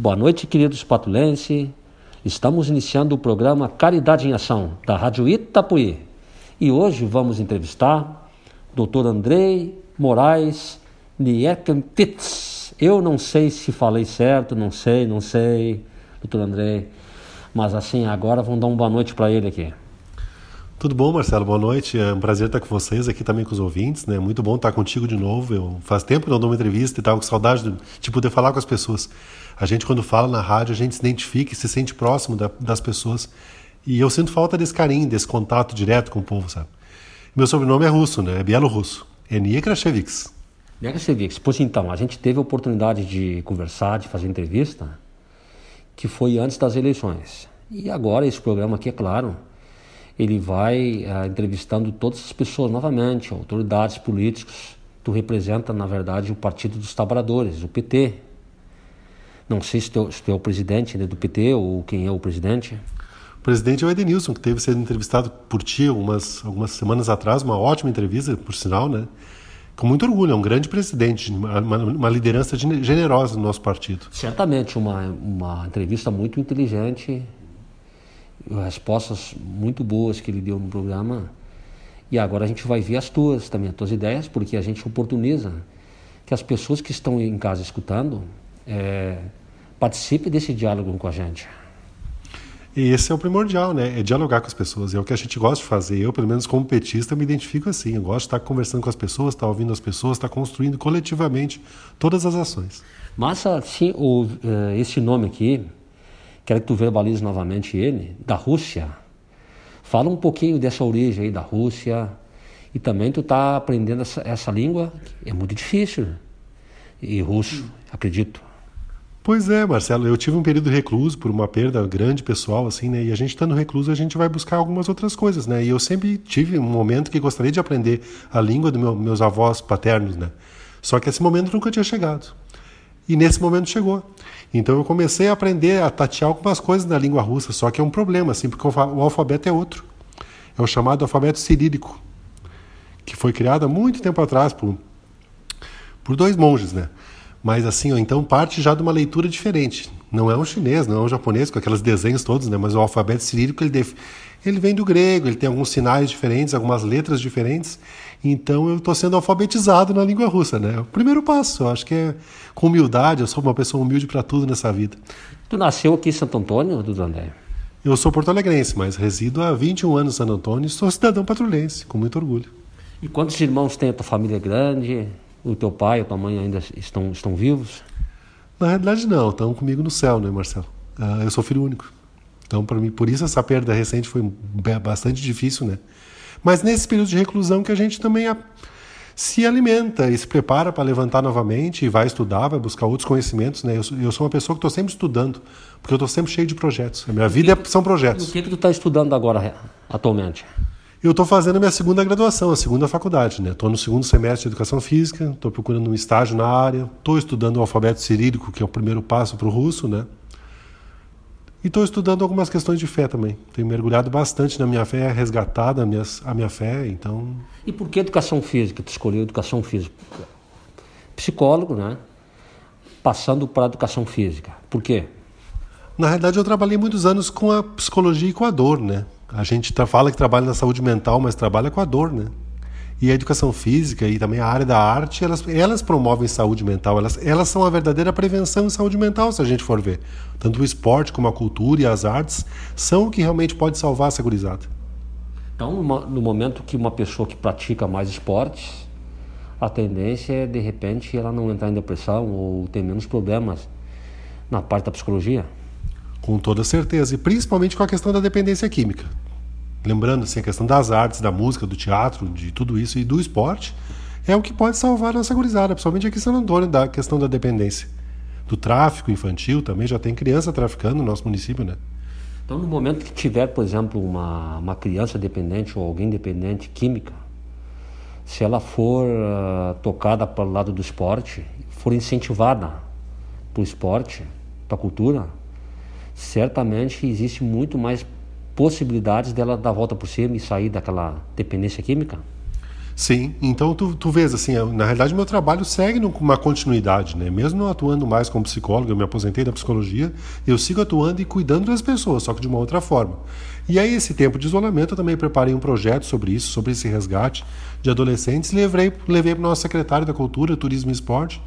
Boa noite, queridos patulense. Estamos iniciando o programa Caridade em Ação, da Rádio Itapuí. E hoje vamos entrevistar Dr. Andrei Moraes Niekenpitz. Eu não sei se falei certo, não sei, não sei, Dr. Andrei. Mas assim, agora vamos dar uma boa noite para ele aqui. Tudo bom, Marcelo? Boa noite. É um prazer estar com vocês aqui também com os ouvintes, né? Muito bom estar contigo de novo. Eu faz tempo que não dou uma entrevista e estava com saudade de, poder falar com as pessoas. A gente quando fala na rádio, a gente se identifica e se sente próximo da, das pessoas. E eu sinto falta desse carinho, desse contato direto com o povo, sabe? Meu sobrenome é russo, né? É bielorrusso. Enia Krasheviks. Enia Krasheviks. Pois então, a gente teve a oportunidade de conversar, de fazer entrevista, que foi antes das eleições. E agora esse programa aqui, é claro, ele vai uh, entrevistando todas as pessoas novamente, autoridades políticos. Tu representa, na verdade, o Partido dos Trabalhadores, o PT. Não sei se tu, se tu é o presidente né, do PT ou quem é o presidente. O presidente é o Edenilson, que teve sido entrevistado por ti algumas, algumas semanas atrás, uma ótima entrevista, por sinal, né? Com muito orgulho, é um grande presidente, uma, uma liderança generosa do nosso partido. Certamente, uma, uma entrevista muito inteligente, respostas muito boas que ele deu no programa. E agora a gente vai ver as tuas também, as tuas ideias, porque a gente oportuniza que as pessoas que estão em casa escutando é, participem desse diálogo com a gente. E esse é o primordial, né? É dialogar com as pessoas. É o que a gente gosta de fazer. Eu, pelo menos como petista, me identifico assim. Eu gosto de estar conversando com as pessoas, estar ouvindo as pessoas, estar construindo coletivamente todas as ações. Mas, assim, o, uh, esse nome aqui, Quero que tu verbalize novamente ele, da Rússia. Fala um pouquinho dessa origem aí da Rússia. E também tu está aprendendo essa, essa língua, é muito difícil. E russo, acredito. Pois é, Marcelo, eu tive um período recluso por uma perda grande pessoal, assim, né? E a gente estando recluso, a gente vai buscar algumas outras coisas, né? E eu sempre tive um momento que gostaria de aprender a língua dos meu, meus avós paternos, né? Só que esse momento nunca tinha chegado. E nesse momento chegou. Então eu comecei a aprender a tatear algumas coisas na língua russa, só que é um problema, assim, porque o alfabeto é outro. É o chamado alfabeto cirílico, que foi criado há muito tempo atrás por, por dois monges, né? Mas assim, então parte já de uma leitura diferente. Não é um chinês, não é um japonês com aqueles desenhos todos, né? Mas o alfabeto cirílico ele, def... ele vem do grego, ele tem alguns sinais diferentes, algumas letras diferentes. Então eu estou sendo alfabetizado na língua russa, né? É o primeiro passo, eu acho que é com humildade, eu sou uma pessoa humilde para tudo nessa vida. Tu nasceu aqui em Santo Antônio, André? Eu sou porto-alegrense, mas resido há 21 anos em Santo Antônio e sou cidadão patrulhense, com muito orgulho. E quantos irmãos tem a tua família grande? O teu pai, a tua mãe ainda estão, estão vivos? Na realidade não, estão comigo no céu, né, Marcelo? Uh, eu sou filho único. Então, para mim, por isso essa perda recente foi bastante difícil, né? Mas nesse período de reclusão que a gente também a, se alimenta e se prepara para levantar novamente e vai estudar, vai buscar outros conhecimentos. Né? Eu, sou, eu sou uma pessoa que estou sempre estudando, porque eu estou sempre cheio de projetos. A minha vida que, são projetos. O que, que tu está estudando agora, atualmente? Eu estou fazendo a minha segunda graduação, a segunda faculdade. Estou né? no segundo semestre de Educação Física, estou procurando um estágio na área, estou estudando o alfabeto cirílico, que é o primeiro passo para o russo, né? E estou estudando algumas questões de fé também. Tenho mergulhado bastante na minha fé, resgatado a minha, a minha fé, então... E por que educação física? Tu escolheu educação física? Psicólogo, né? Passando para a educação física. Por quê? Na realidade, eu trabalhei muitos anos com a psicologia e com a dor, né? A gente fala que trabalha na saúde mental, mas trabalha com a dor, né? E a educação física e também a área da arte, elas, elas promovem saúde mental, elas, elas são a verdadeira prevenção em saúde mental, se a gente for ver. Tanto o esporte como a cultura e as artes são o que realmente pode salvar a segurizada. Então, no momento que uma pessoa que pratica mais esportes, a tendência é, de repente, ela não entrar em depressão ou ter menos problemas na parte da psicologia? Com toda certeza, e principalmente com a questão da dependência química. Lembrando assim, a questão das artes, da música, do teatro, de tudo isso e do esporte, é o que pode salvar a nossa gurizada, principalmente aqui em São Antônio, da questão da dependência. Do tráfico infantil também, já tem criança traficando no nosso município, né? Então, no momento que tiver, por exemplo, uma, uma criança dependente ou alguém dependente química, se ela for uh, tocada para o lado do esporte, for incentivada para o esporte, para a cultura, certamente existe muito mais possibilidades dela dar a volta por cima e sair daquela dependência química? Sim, então tu, tu vês assim, na realidade meu trabalho segue uma continuidade, né? Mesmo não atuando mais como psicólogo, eu me aposentei da psicologia, eu sigo atuando e cuidando das pessoas, só que de uma outra forma. E aí esse tempo de isolamento eu também preparei um projeto sobre isso, sobre esse resgate de adolescentes, levei levei para o nosso secretário da Cultura, Turismo e Esporte,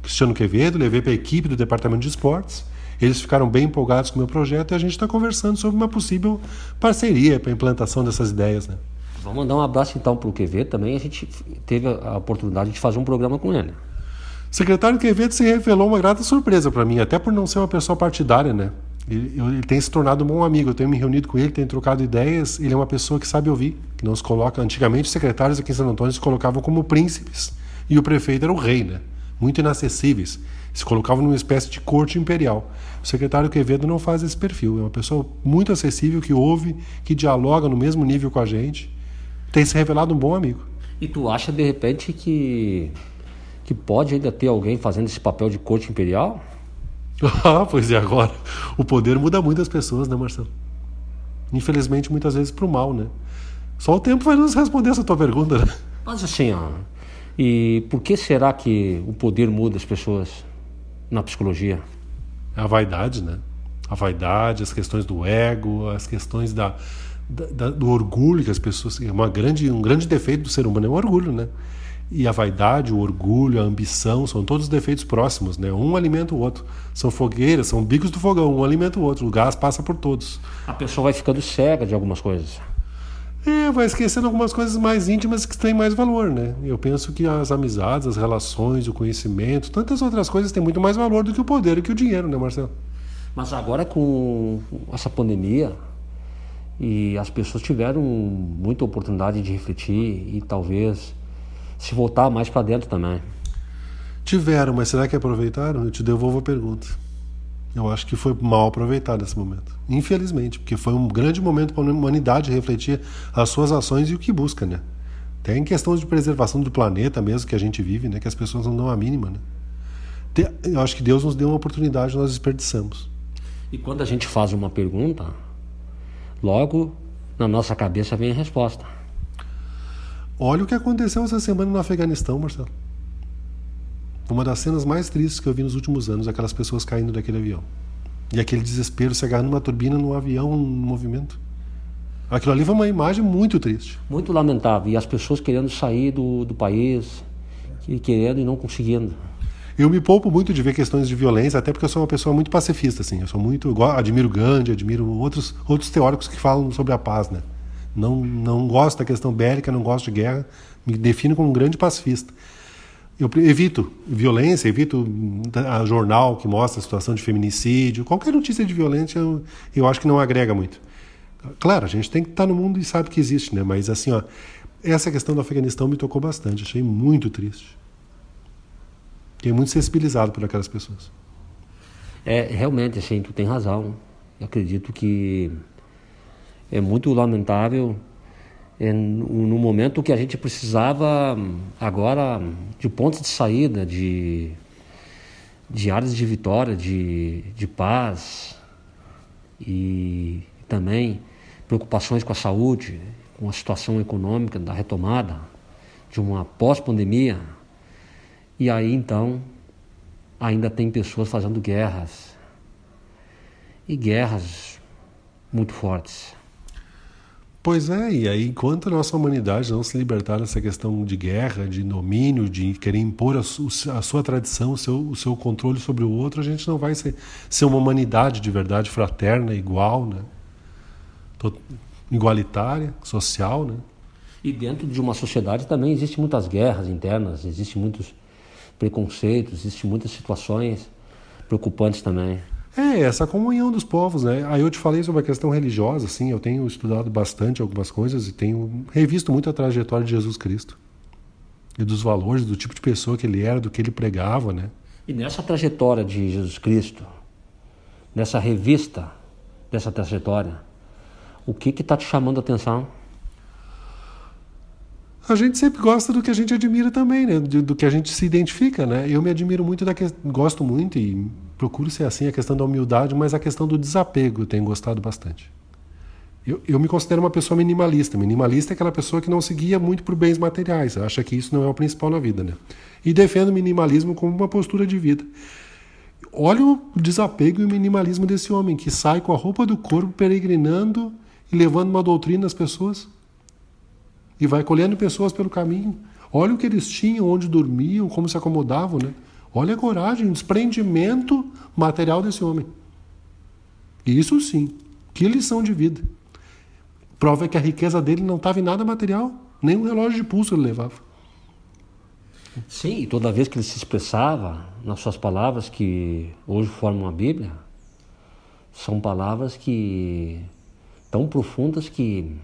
Cristiano Quevedo, levei para a equipe do Departamento de Esportes. Eles ficaram bem empolgados com o meu projeto e a gente está conversando sobre uma possível parceria para a implantação dessas ideias, né? Vamos mandar um abraço então para o Quevedo também. A gente teve a oportunidade de fazer um programa com ele. O secretário Quevedo se revelou uma grata surpresa para mim, até por não ser uma pessoa partidária, né? Ele, ele, tem se tornado um bom amigo. Eu tenho me reunido com ele, tenho trocado ideias. Ele é uma pessoa que sabe ouvir, que não se coloca. Antigamente, os secretários aqui em Santo Antônio se colocavam como príncipes e o prefeito era o rei, né? Muito inacessíveis. Se colocavam numa espécie de corte imperial. O secretário Quevedo não faz esse perfil. É uma pessoa muito acessível, que ouve, que dialoga no mesmo nível com a gente tem se revelado um bom amigo. E tu acha de repente que que pode ainda ter alguém fazendo esse papel de corte imperial? ah, pois é, agora. O poder muda muito as pessoas, né, Marcelo? Infelizmente, muitas vezes para o mal, né? Só o tempo vai nos responder essa tua pergunta, né? Mas assim, ó, e por que será que o poder muda as pessoas na psicologia? A vaidade, né? A vaidade, as questões do ego, as questões da, da, do orgulho que as pessoas uma grande um grande defeito do ser humano é o orgulho né? E a vaidade o orgulho a ambição são todos defeitos próximos né? Um alimenta o outro. São fogueiras são bicos do fogão um alimenta o outro o gás passa por todos. A pessoa vai ficando cega de algumas coisas é, vai esquecendo algumas coisas mais íntimas que têm mais valor, né? Eu penso que as amizades, as relações, o conhecimento, tantas outras coisas têm muito mais valor do que o poder e que o dinheiro, né, Marcelo? Mas agora com essa pandemia, e as pessoas tiveram muita oportunidade de refletir e talvez se voltar mais para dentro também. Tiveram, mas será que aproveitaram? Eu te devolvo a pergunta. Eu acho que foi mal aproveitado esse momento. Infelizmente, porque foi um grande momento para a humanidade refletir as suas ações e o que busca, né? Tem questão de preservação do planeta mesmo que a gente vive, né? Que as pessoas não dão a mínima, né? Eu acho que Deus nos deu uma oportunidade, nós desperdiçamos. E quando a gente faz uma pergunta, Logo, na nossa cabeça vem a resposta. Olha o que aconteceu essa semana no Afeganistão, Marcelo. Uma das cenas mais tristes que eu vi nos últimos anos, aquelas pessoas caindo daquele avião. E aquele desespero se agarrando numa turbina num avião em movimento. Aquilo ali foi uma imagem muito triste. Muito lamentável. E as pessoas querendo sair do, do país, querendo e não conseguindo. Eu me poupo muito de ver questões de violência, até porque eu sou uma pessoa muito pacifista, assim. Eu sou muito, eu admiro Gandhi, admiro outros outros teóricos que falam sobre a paz, né? Não não gosto da questão bélica, não gosto de guerra, me defino como um grande pacifista. Eu evito violência, evito a jornal que mostra a situação de feminicídio, qualquer notícia de violência eu, eu acho que não agrega muito. Claro, a gente tem que estar no mundo e sabe que existe, né? Mas assim, ó, essa questão do Afeganistão me tocou bastante, achei muito triste. Fiquei muito sensibilizado por aquelas pessoas. É, realmente, assim, tu tem razão. Eu acredito que é muito lamentável no momento que a gente precisava agora de pontos de saída, de, de áreas de vitória, de, de paz e também preocupações com a saúde, com a situação econômica da retomada, de uma pós-pandemia, e aí então ainda tem pessoas fazendo guerras. E guerras muito fortes. Pois é, e aí enquanto a nossa humanidade não se libertar dessa questão de guerra, de domínio, de querer impor a, su, a sua tradição, o seu, o seu controle sobre o outro, a gente não vai ser, ser uma humanidade de verdade fraterna, igual, né? igualitária, social, né? E dentro de uma sociedade também existem muitas guerras internas, existem muitos preconceitos, existem muitas situações preocupantes também. É, essa comunhão dos povos, né? Aí eu te falei sobre a questão religiosa, assim, eu tenho estudado bastante algumas coisas e tenho revisto muito a trajetória de Jesus Cristo. E dos valores, do tipo de pessoa que ele era, do que ele pregava, né? E nessa trajetória de Jesus Cristo, nessa revista dessa trajetória, o que está te chamando a atenção? A gente sempre gosta do que a gente admira também, né? Do, do, que a gente se identifica, né? Eu me admiro muito da que gosto muito e procuro ser assim a questão da humildade, mas a questão do desapego eu tenho gostado bastante. Eu, eu me considero uma pessoa minimalista. Minimalista é aquela pessoa que não seguia muito por bens materiais, acha que isso não é o principal na vida, né? E defendo o minimalismo como uma postura de vida. Olha o desapego e o minimalismo desse homem que sai com a roupa do corpo peregrinando e levando uma doutrina às pessoas. E vai colhendo pessoas pelo caminho. Olha o que eles tinham, onde dormiam, como se acomodavam, né? Olha a coragem, o desprendimento material desse homem. Isso sim, que lição de vida. Prova é que a riqueza dele não estava em nada material, nem um relógio de pulso ele levava. Sim, toda vez que ele se expressava nas suas palavras, que hoje formam a Bíblia, são palavras que tão profundas que,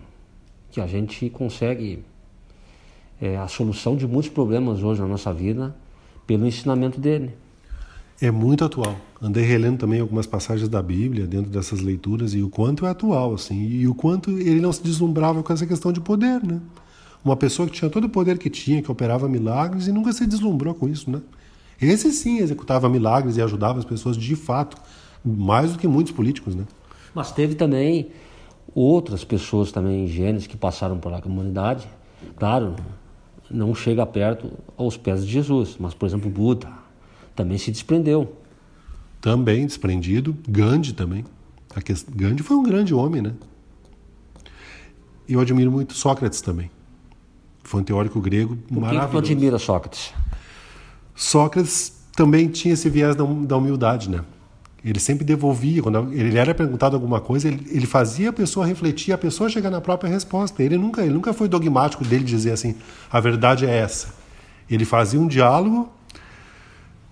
que a gente consegue é, a solução de muitos problemas hoje na nossa vida pelo ensinamento dele. É muito atual. Andei relendo também algumas passagens da Bíblia dentro dessas leituras e o quanto é atual, assim, e o quanto ele não se deslumbrava com essa questão de poder, né? Uma pessoa que tinha todo o poder que tinha, que operava milagres e nunca se deslumbrou com isso, né? Esse sim executava milagres e ajudava as pessoas de fato, mais do que muitos políticos, né? Mas teve também outras pessoas também gênios que passaram pela comunidade. Claro, não chega perto aos pés de Jesus, mas por exemplo, Buda também se desprendeu. Também desprendido, Gandhi também. Gandhi foi um grande homem, né? Eu admiro muito Sócrates também. Foi um teórico grego Por maravilhoso. Por que tu admira Sócrates? Sócrates também tinha esse viés da, da humildade, né? Ele sempre devolvia, quando ele era perguntado alguma coisa, ele, ele, fazia a pessoa refletir, a pessoa chegar na própria resposta. Ele nunca, ele nunca foi dogmático dele dizer assim, a verdade é essa. Ele fazia um diálogo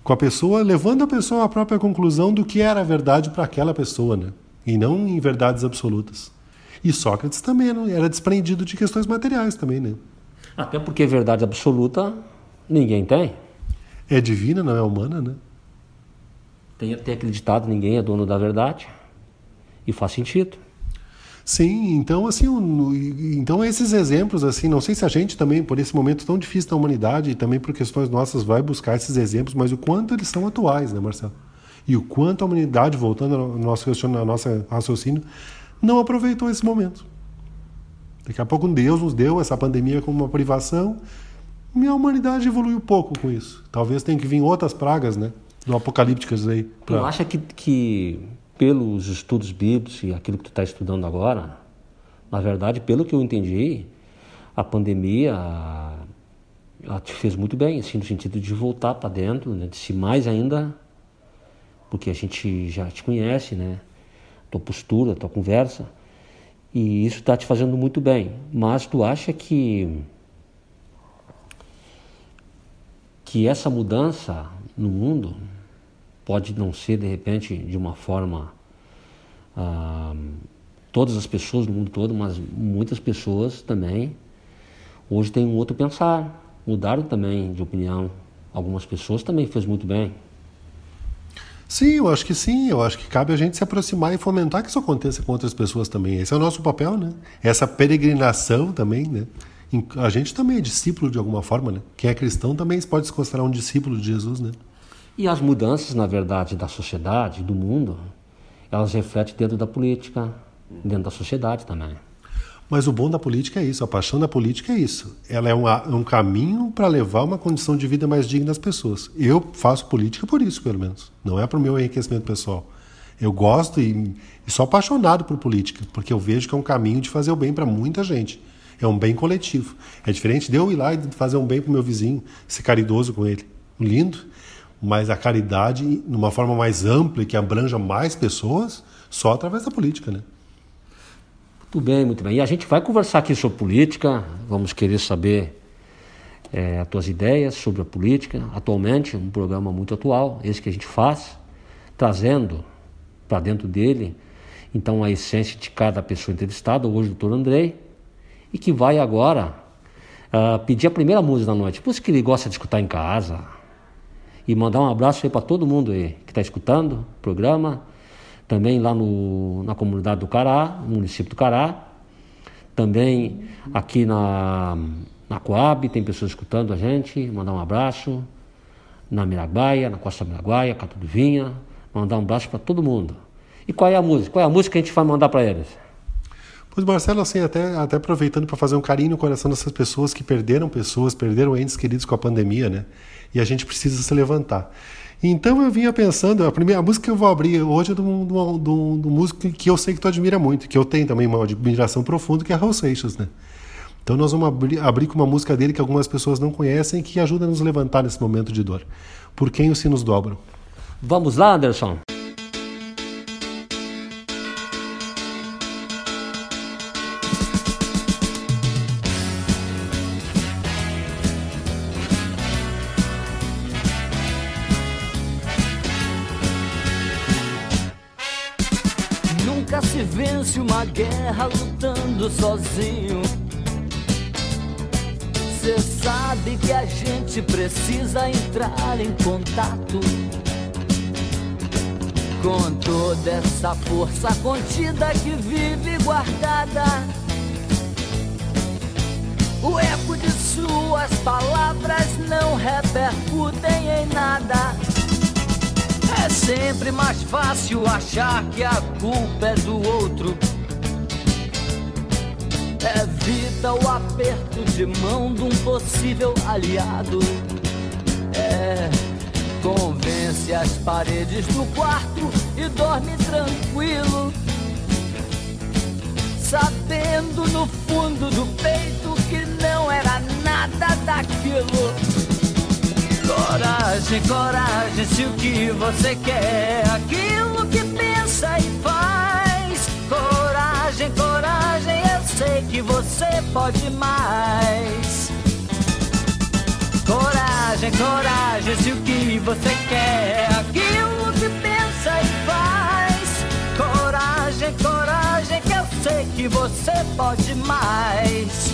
com a pessoa, levando a pessoa à própria conclusão do que era a verdade para aquela pessoa, né? E não em verdades absolutas. E Sócrates também né? era desprendido de questões materiais também, né? Até porque verdade absoluta ninguém tem. É divina, não é humana, né? Tem, tem acreditado ninguém é dono da verdade. E faz sentido. Sim, então assim, então esses exemplos assim, não sei se a gente também por esse momento tão difícil da humanidade e também por questões nossas vai buscar esses exemplos, mas o quanto eles são atuais, né, Marcelo? E o quanto a humanidade, voltando ao nosso, ao nosso raciocínio, não aproveitou esse momento. Daqui a pouco Deus nos deu essa pandemia como uma privação e a humanidade evoluiu pouco com isso. Talvez tenha que vir outras pragas, né? Do apocalípticas aí. Pra... Tu acha que, que pelos estudos bíblicos e aquilo que tu está estudando agora, na verdade, pelo que eu entendi, a pandemia ela te fez muito bem, assim, no sentido de voltar para dentro, né? de se mais ainda, porque a gente já te conhece, né? Tua postura, tua conversa. E isso está te fazendo muito bem. Mas tu acha que que essa mudança no mundo pode não ser de repente de uma forma ah, todas as pessoas no mundo todo, mas muitas pessoas também hoje têm um outro pensar, mudaram também de opinião. Algumas pessoas também fez muito bem. Sim, eu acho que sim. Eu acho que cabe a gente se aproximar e fomentar que isso aconteça com outras pessoas também. Esse é o nosso papel, né? Essa peregrinação também, né? A gente também é discípulo de alguma forma, né? Quem é cristão também pode se considerar um discípulo de Jesus, né? E as mudanças, na verdade, da sociedade, do mundo, elas refletem dentro da política, dentro da sociedade também. Mas o bom da política é isso, a paixão da política é isso. Ela é um, é um caminho para levar uma condição de vida mais digna às pessoas. Eu faço política por isso, pelo menos. Não é para o meu enriquecimento pessoal. Eu gosto e, e sou apaixonado por política, porque eu vejo que é um caminho de fazer o bem para muita gente. É um bem coletivo. É diferente de eu ir lá e fazer um bem para o meu vizinho, ser caridoso com ele. Lindo. Mas a caridade, numa forma mais ampla e que abranja mais pessoas, só através da política, né? Muito bem, muito bem. E a gente vai conversar aqui sobre política, vamos querer saber é, as tuas ideias sobre a política. Atualmente, um programa muito atual, esse que a gente faz, trazendo para dentro dele, então, a essência de cada pessoa entrevistada, hoje o doutor Andrei, e que vai agora uh, pedir a primeira música da noite. Por isso que ele gosta de escutar em casa. E mandar um abraço aí para todo mundo aí que está escutando o programa também lá no, na comunidade do Cará, no município do Cará, também aqui na, na Coab, tem pessoas escutando a gente, mandar um abraço, na Miraguaia, na Costa Miraguaia, Cato do Vinha, mandar um abraço para todo mundo. E qual é a música? Qual é a música que a gente vai mandar para eles? Pois, Marcelo, assim, até, até aproveitando para fazer um carinho no coração dessas pessoas que perderam pessoas, perderam entes queridos com a pandemia, né? E a gente precisa se levantar. Então eu vinha pensando, a primeira música que eu vou abrir hoje é de um músico que eu sei que tu admira muito, que eu tenho também uma admiração profunda, que é Raul Seixas, né? Então nós vamos abrir, abrir com uma música dele que algumas pessoas não conhecem que ajuda a nos levantar nesse momento de dor. Por quem os sinos dobram. Vamos lá, Anderson. Guerra lutando sozinho. Cê sabe que a gente precisa entrar em contato com toda essa força contida que vive guardada. O eco de suas palavras não repercutem em nada. É sempre mais fácil achar que a culpa é do outro. Evita o aperto de mão de um possível aliado. É, convence as paredes do quarto e dorme tranquilo. Sabendo no fundo do peito que não era nada daquilo. Coragem, coragem, se o que você quer é aquilo que pensa e faz. Coragem, coragem, sei que você pode mais. Coragem, coragem, se o que você quer é aquilo que pensa e faz. Coragem, coragem, que eu sei que você pode mais.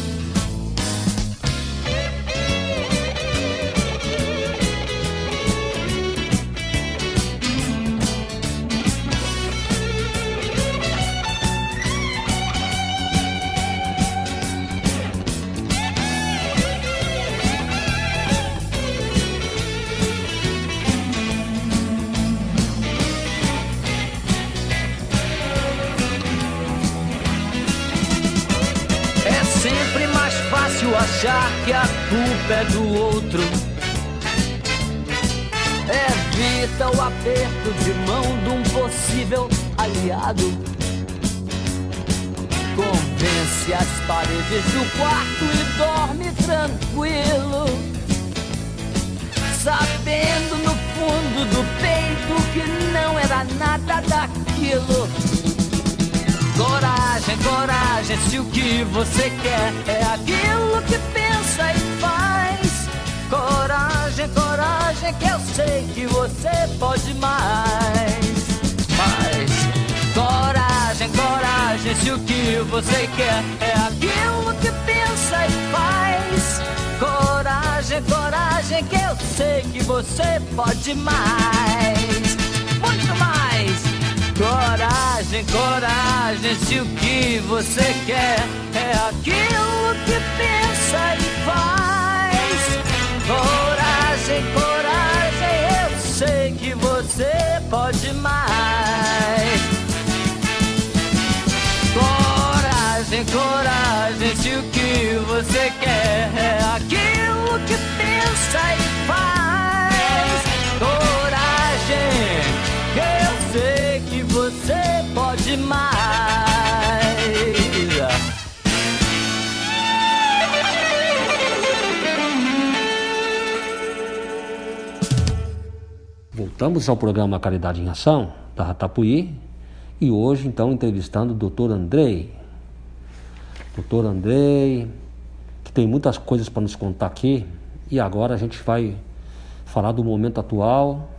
Achar que a culpa é do outro. Evita o aperto de mão de um possível aliado. Convence as paredes do quarto e dorme tranquilo. Sabendo no fundo do peito que não era nada daquilo Coragem, coragem, se o que você quer é aquilo que pensa e faz. Coragem, coragem, que eu sei que você pode mais. Mas, coragem, coragem, se o que você quer é aquilo que pensa e faz. Coragem, coragem, que eu sei que você pode mais. Coragem, coragem, se o que você quer é aquilo que pensa e faz. Coragem, coragem, eu sei que você pode mais. Coragem, coragem, se o que você quer é aquilo que pensa e faz. Pode mais. Voltamos ao programa Caridade em Ação, da Ratapuí, e hoje então entrevistando o Dr. Andrei. Dr. Andrei, que tem muitas coisas para nos contar aqui, e agora a gente vai falar do momento atual,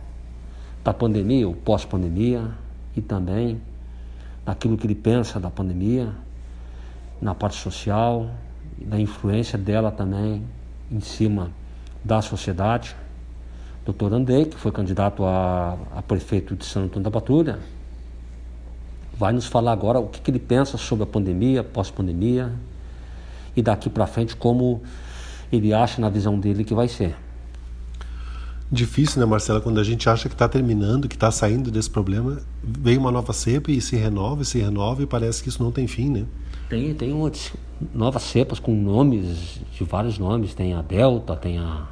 da pandemia, ou pós-pandemia, e também naquilo que ele pensa da pandemia, na parte social, na influência dela também em cima da sociedade. Doutor Andrei, que foi candidato a, a prefeito de Santo Antônio da Patrulha, vai nos falar agora o que, que ele pensa sobre a pandemia, pós-pandemia, e daqui para frente como ele acha na visão dele que vai ser. Difícil, né, Marcela? Quando a gente acha que está terminando, que está saindo desse problema, vem uma nova cepa e se renova, e se renova e parece que isso não tem fim, né? Tem, tem umas novas cepas com nomes, de vários nomes. Tem a Delta, tem a,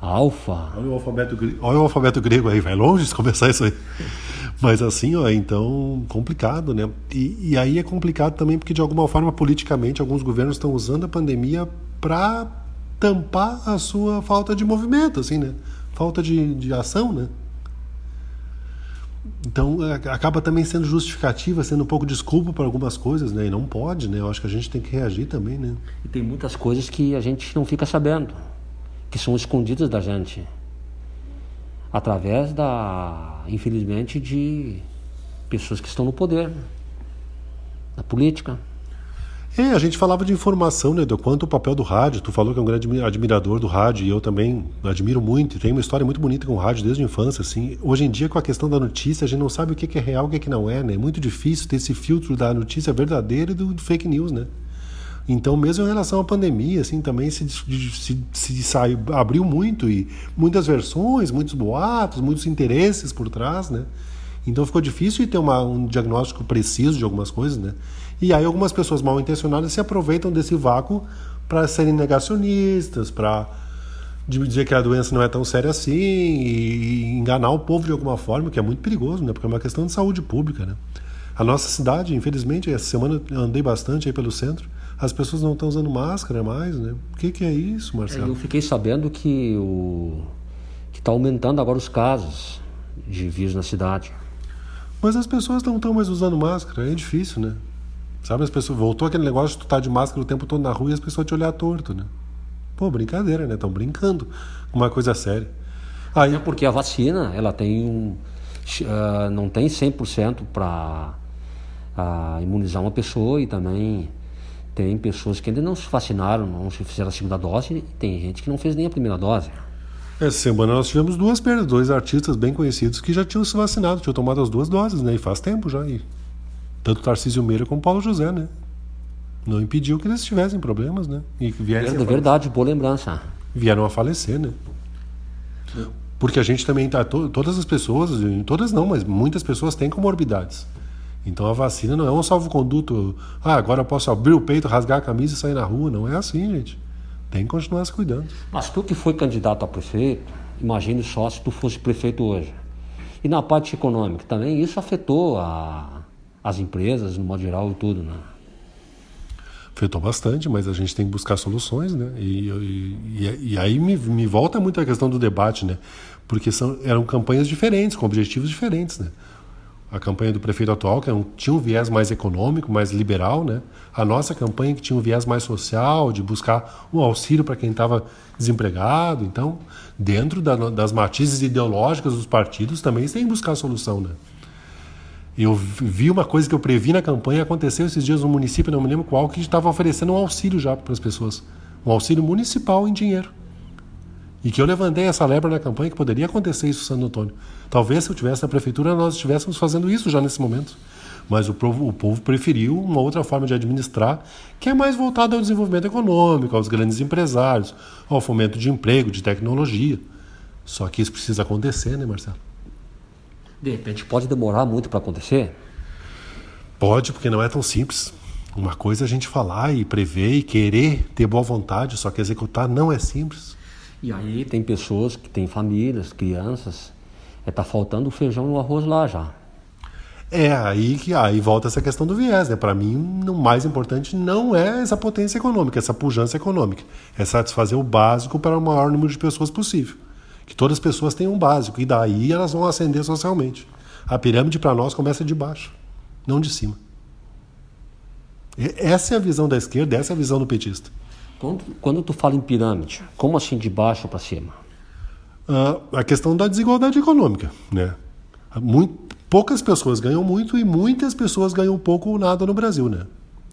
a Alfa. Olha o, alfabeto, grego- olha o alfabeto grego aí, vai longe de começar isso aí. Mas assim, ó, então, complicado, né? E, e aí é complicado também porque, de alguma forma, politicamente, alguns governos estão usando a pandemia para tampar a sua falta de movimento, assim, né? Falta de, de ação, né? Então, é, acaba também sendo justificativa, sendo um pouco desculpa para algumas coisas, né? E não pode, né? Eu acho que a gente tem que reagir também, né? E tem muitas coisas que a gente não fica sabendo, que são escondidas da gente. Através da, infelizmente, de pessoas que estão no poder, na política. É, a gente falava de informação, né, do quanto o papel do rádio. Tu falou que é um grande admi- admirador do rádio e eu também admiro muito. E tenho uma história muito bonita com o rádio desde a infância, assim. Hoje em dia, com a questão da notícia, a gente não sabe o que é real, o que que não é, né? É muito difícil ter esse filtro da notícia verdadeira e do, do fake news, né? Então, mesmo em relação à pandemia, assim, também se, se, se saiu, abriu muito e muitas versões, muitos boatos, muitos interesses por trás, né? Então ficou difícil ter uma, um diagnóstico preciso de algumas coisas, né? E aí algumas pessoas mal intencionadas se aproveitam desse vácuo para serem negacionistas, para dizer que a doença não é tão séria assim e, enganar o povo de alguma forma, que é muito perigoso, né? Porque é uma questão de saúde pública, né? A nossa cidade, infelizmente, essa semana eu andei bastante aí pelo centro, as pessoas não estão usando máscara mais, né? O que, que é isso, Eu Marcelo? fiquei sabendo que o que está aumentando agora os casos de vírus na cidade. Mas as pessoas não estão mais usando máscara, é difícil, né? Sabe, as pessoas. Voltou aquele negócio de tu estar de máscara o tempo todo na rua e as pessoas te olhar torto, né? Pô, brincadeira, né? Estão brincando com uma coisa séria. Aí, É porque a vacina, ela tem um. ah, não tem 100% para imunizar uma pessoa e também tem pessoas que ainda não se vacinaram, não se fizeram a segunda dose e tem gente que não fez nem a primeira dose. essa semana nós tivemos duas perdas, dois artistas bem conhecidos que já tinham se vacinado, tinham tomado as duas doses, né? E faz tempo já. E tanto Tarcísio Meira como Paulo José, né? Não impediu que eles tivessem problemas, né? E que viessem Verdade, verdade, boa lembrança. vieram a falecer, né? Porque a gente também tá to- todas as pessoas, todas não, mas muitas pessoas têm comorbidades. Então a vacina não é um salvo-conduto. Ah, agora eu posso abrir o peito, rasgar a camisa e sair na rua. Não é assim, gente. Tem que continuar se cuidando. Mas tu que foi candidato a prefeito, imagine só se tu fosse prefeito hoje. E na parte econômica também isso afetou a, as empresas, no modo geral tudo, né? Afetou bastante, mas a gente tem que buscar soluções, né? E, e, e- aí me, me volta muito a questão do debate, né? Porque são, eram campanhas diferentes, com objetivos diferentes, né? A campanha do prefeito atual, que um- tinha um viés mais econômico, mais liberal, né? A nossa campanha, que tinha um viés mais social, de buscar um auxílio para quem estava desempregado. Então, dentro da- das matizes ideológicas dos partidos, também tem que buscar solução, né? Eu vi uma coisa que eu previ na campanha, aconteceu esses dias no município, não me lembro qual, que estava oferecendo um auxílio já para as pessoas. Um auxílio municipal em dinheiro. E que eu levantei essa lebre na campanha que poderia acontecer isso em Santo Antônio. Talvez se eu tivesse na prefeitura nós estivéssemos fazendo isso já nesse momento. Mas o povo, o povo preferiu uma outra forma de administrar, que é mais voltada ao desenvolvimento econômico, aos grandes empresários, ao fomento de emprego, de tecnologia. Só que isso precisa acontecer, né, Marcelo? De repente pode demorar muito para acontecer. Pode, porque não é tão simples. Uma coisa é a gente falar e prever e querer ter boa vontade, só que executar não é simples. E aí tem pessoas que têm famílias, crianças, é, tá faltando o feijão e o arroz lá já. É aí que aí volta essa questão do viés, né? Para mim, o mais importante não é essa potência econômica, essa pujança econômica, é satisfazer o básico para o maior número de pessoas possível. Que todas as pessoas tenham um básico e daí elas vão ascender socialmente. A pirâmide para nós começa de baixo, não de cima. E- Essa é a visão da esquerda, essa é a visão do petista. Quando, quando tu fala em pirâmide, como assim de baixo para cima? Ah, a questão da desigualdade econômica, né? Muito, poucas pessoas ganham muito e muitas pessoas ganham pouco ou nada no Brasil, né?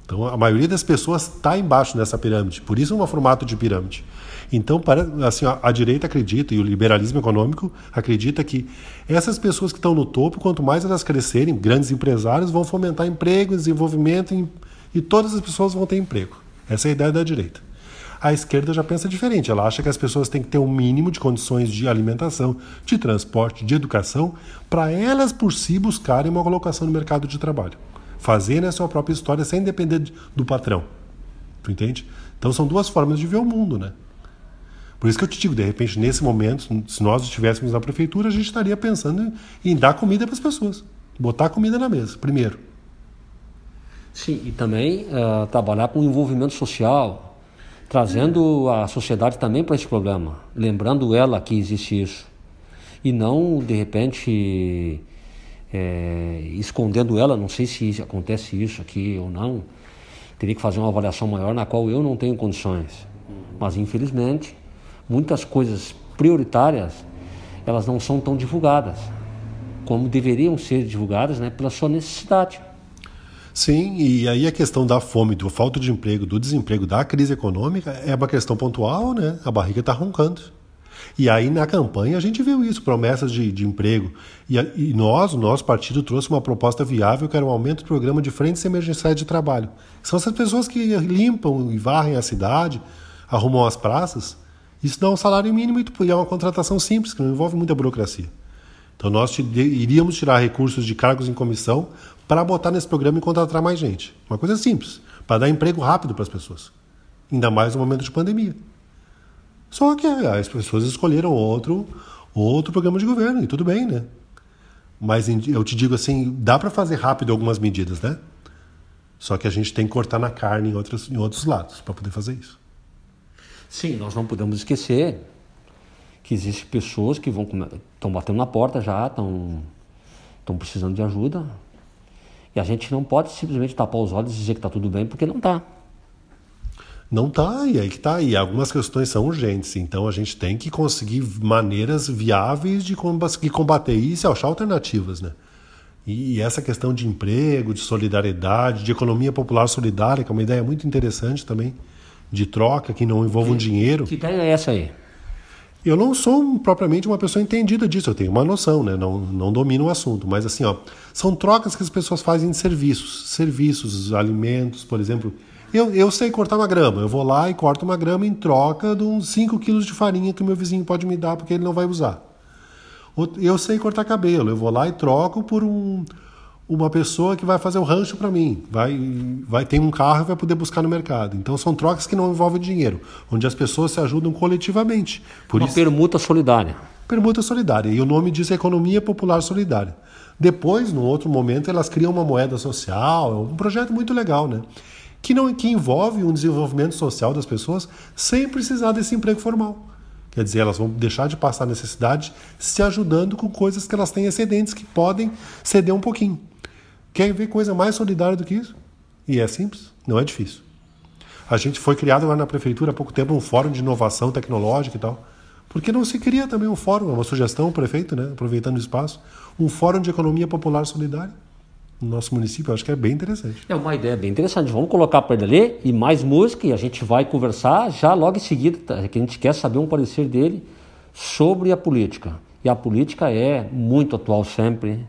Então a maioria das pessoas está embaixo dessa pirâmide, por isso é um formato de pirâmide. Então assim, a, direita acredita e o liberalismo econômico acredita que essas pessoas que estão no topo, quanto mais elas crescerem, grandes empresários vão fomentar emprego, desenvolvimento e todas as pessoas vão ter emprego. Essa é a ideia da direita. A esquerda já pensa diferente. Ela acha que as pessoas têm que ter um mínimo de condições de alimentação, de transporte, de educação, para elas por si buscarem uma colocação no mercado de trabalho. Fazer a sua própria história sem depender do patrão. Tu entende? Então são duas formas de ver o mundo, né? Por isso que eu te digo, de repente, nesse momento, se nós estivéssemos na prefeitura, a gente estaria pensando em dar comida para as pessoas. Botar comida na mesa, primeiro. Sim, e também uh, trabalhar com envolvimento social, trazendo a sociedade também para esse programa, lembrando ela que existe isso. E não, de repente, é, escondendo ela, não sei se acontece isso aqui ou não, teria que fazer uma avaliação maior na qual eu não tenho condições. Mas, infelizmente, muitas coisas prioritárias, elas não são tão divulgadas como deveriam ser divulgadas né, pela sua necessidade. Sim, e aí a questão da fome, da falta de emprego, do desemprego, da crise econômica é uma questão pontual, né? A barriga está roncando. E aí na campanha a gente viu isso, promessas de, de emprego. E, e, nós, o nosso partido, trouxe uma proposta viável que era um aumento do programa de frentes emergenciais de trabalho. São essas pessoas que limpam e varrem a cidade, arrumam as praças. Isso dá um salário mínimo e é uma contratação simples, que não envolve muita burocracia. Então nós iríamos tirar recursos de cargos em comissão para botar nesse programa e contratar mais gente. Uma coisa simples, para dar emprego rápido para as pessoas. Ainda mais no momento de pandemia. Só que as pessoas escolheram outro, outro programa de governo, e tudo bem, né? Mas eu te digo assim, dá para fazer rápido algumas medidas, né? Só que a gente tem que cortar na carne em outros, em outros lados para poder fazer isso. Sim, nós não podemos esquecer que existem pessoas que vão estão batendo na porta já, estão estão precisando de ajuda. E a gente não pode simplesmente tapar os olhos e dizer que está tudo bem, porque não está. Não está, e aí que está. E algumas questões são urgentes. Então a gente tem que conseguir maneiras viáveis de combater isso e achar alternativas, né? E essa questão de emprego, de solidariedade, de economia popular solidária, que é uma ideia muito interessante também, de troca que não envolve um dinheiro. Que ideia é essa aí? Eu não sou propriamente uma pessoa entendida disso, eu tenho uma noção, né? não, não domino o assunto, mas assim, ó, são trocas que as pessoas fazem de serviços, serviços, alimentos, por exemplo. Eu, eu sei cortar uma grama, eu vou lá e corto uma grama em troca de uns 5 quilos de farinha que o meu vizinho pode me dar porque ele não vai usar. Eu sei cortar cabelo, eu vou lá e troco por um, uma pessoa que vai fazer o rancho para mim, vai, vai ter um carro e vai poder buscar no mercado. Então são trocas que não envolvem dinheiro, onde as pessoas se ajudam coletivamente. Por uma isso, permuta solidária. Permuta solidária. E o nome diz Economia Popular Solidária. Depois, num outro momento, elas criam uma moeda social, é um projeto muito legal, né? Que, não, que envolve um desenvolvimento social das pessoas sem precisar desse emprego formal. Quer dizer, elas vão deixar de passar necessidade se ajudando com coisas que elas têm excedentes que podem ceder um pouquinho. Quer ver coisa mais solidária do que isso? E é simples, não é difícil. A gente foi criado lá na prefeitura há pouco tempo um fórum de inovação tecnológica e tal. Por que não se cria também um fórum, é uma sugestão, prefeito, né, aproveitando o espaço, um fórum de economia popular solidária no nosso município? Eu acho que é bem interessante. É uma ideia bem interessante. Vamos colocar para ele ali e mais música e a gente vai conversar já logo em seguida, tá? que a gente quer saber um parecer dele sobre a política. E a política é muito atual sempre,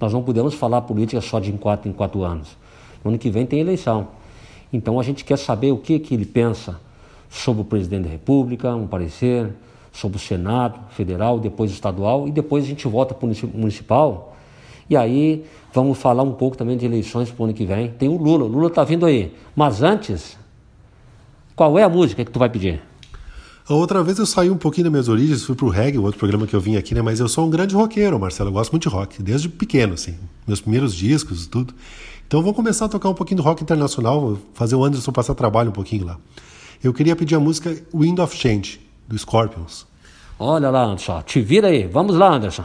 nós não podemos falar política só de em quatro em quatro anos. No ano que vem tem eleição. Então a gente quer saber o que, que ele pensa sobre o presidente da República, um parecer, sobre o Senado Federal, depois estadual, e depois a gente volta para o municipal. E aí vamos falar um pouco também de eleições para o ano que vem. Tem o Lula, o Lula está vindo aí. Mas antes, qual é a música que tu vai pedir? A outra vez eu saí um pouquinho das minhas origens, fui pro reggae, o outro programa que eu vim aqui, né? Mas eu sou um grande roqueiro, Marcelo. Eu gosto muito de rock, desde pequeno, assim. Meus primeiros discos tudo. Então vou começar a tocar um pouquinho do rock internacional, fazer o Anderson passar trabalho um pouquinho lá. Eu queria pedir a música Wind of Change, do Scorpions. Olha lá, Anderson. Te vira aí. Vamos lá, Anderson.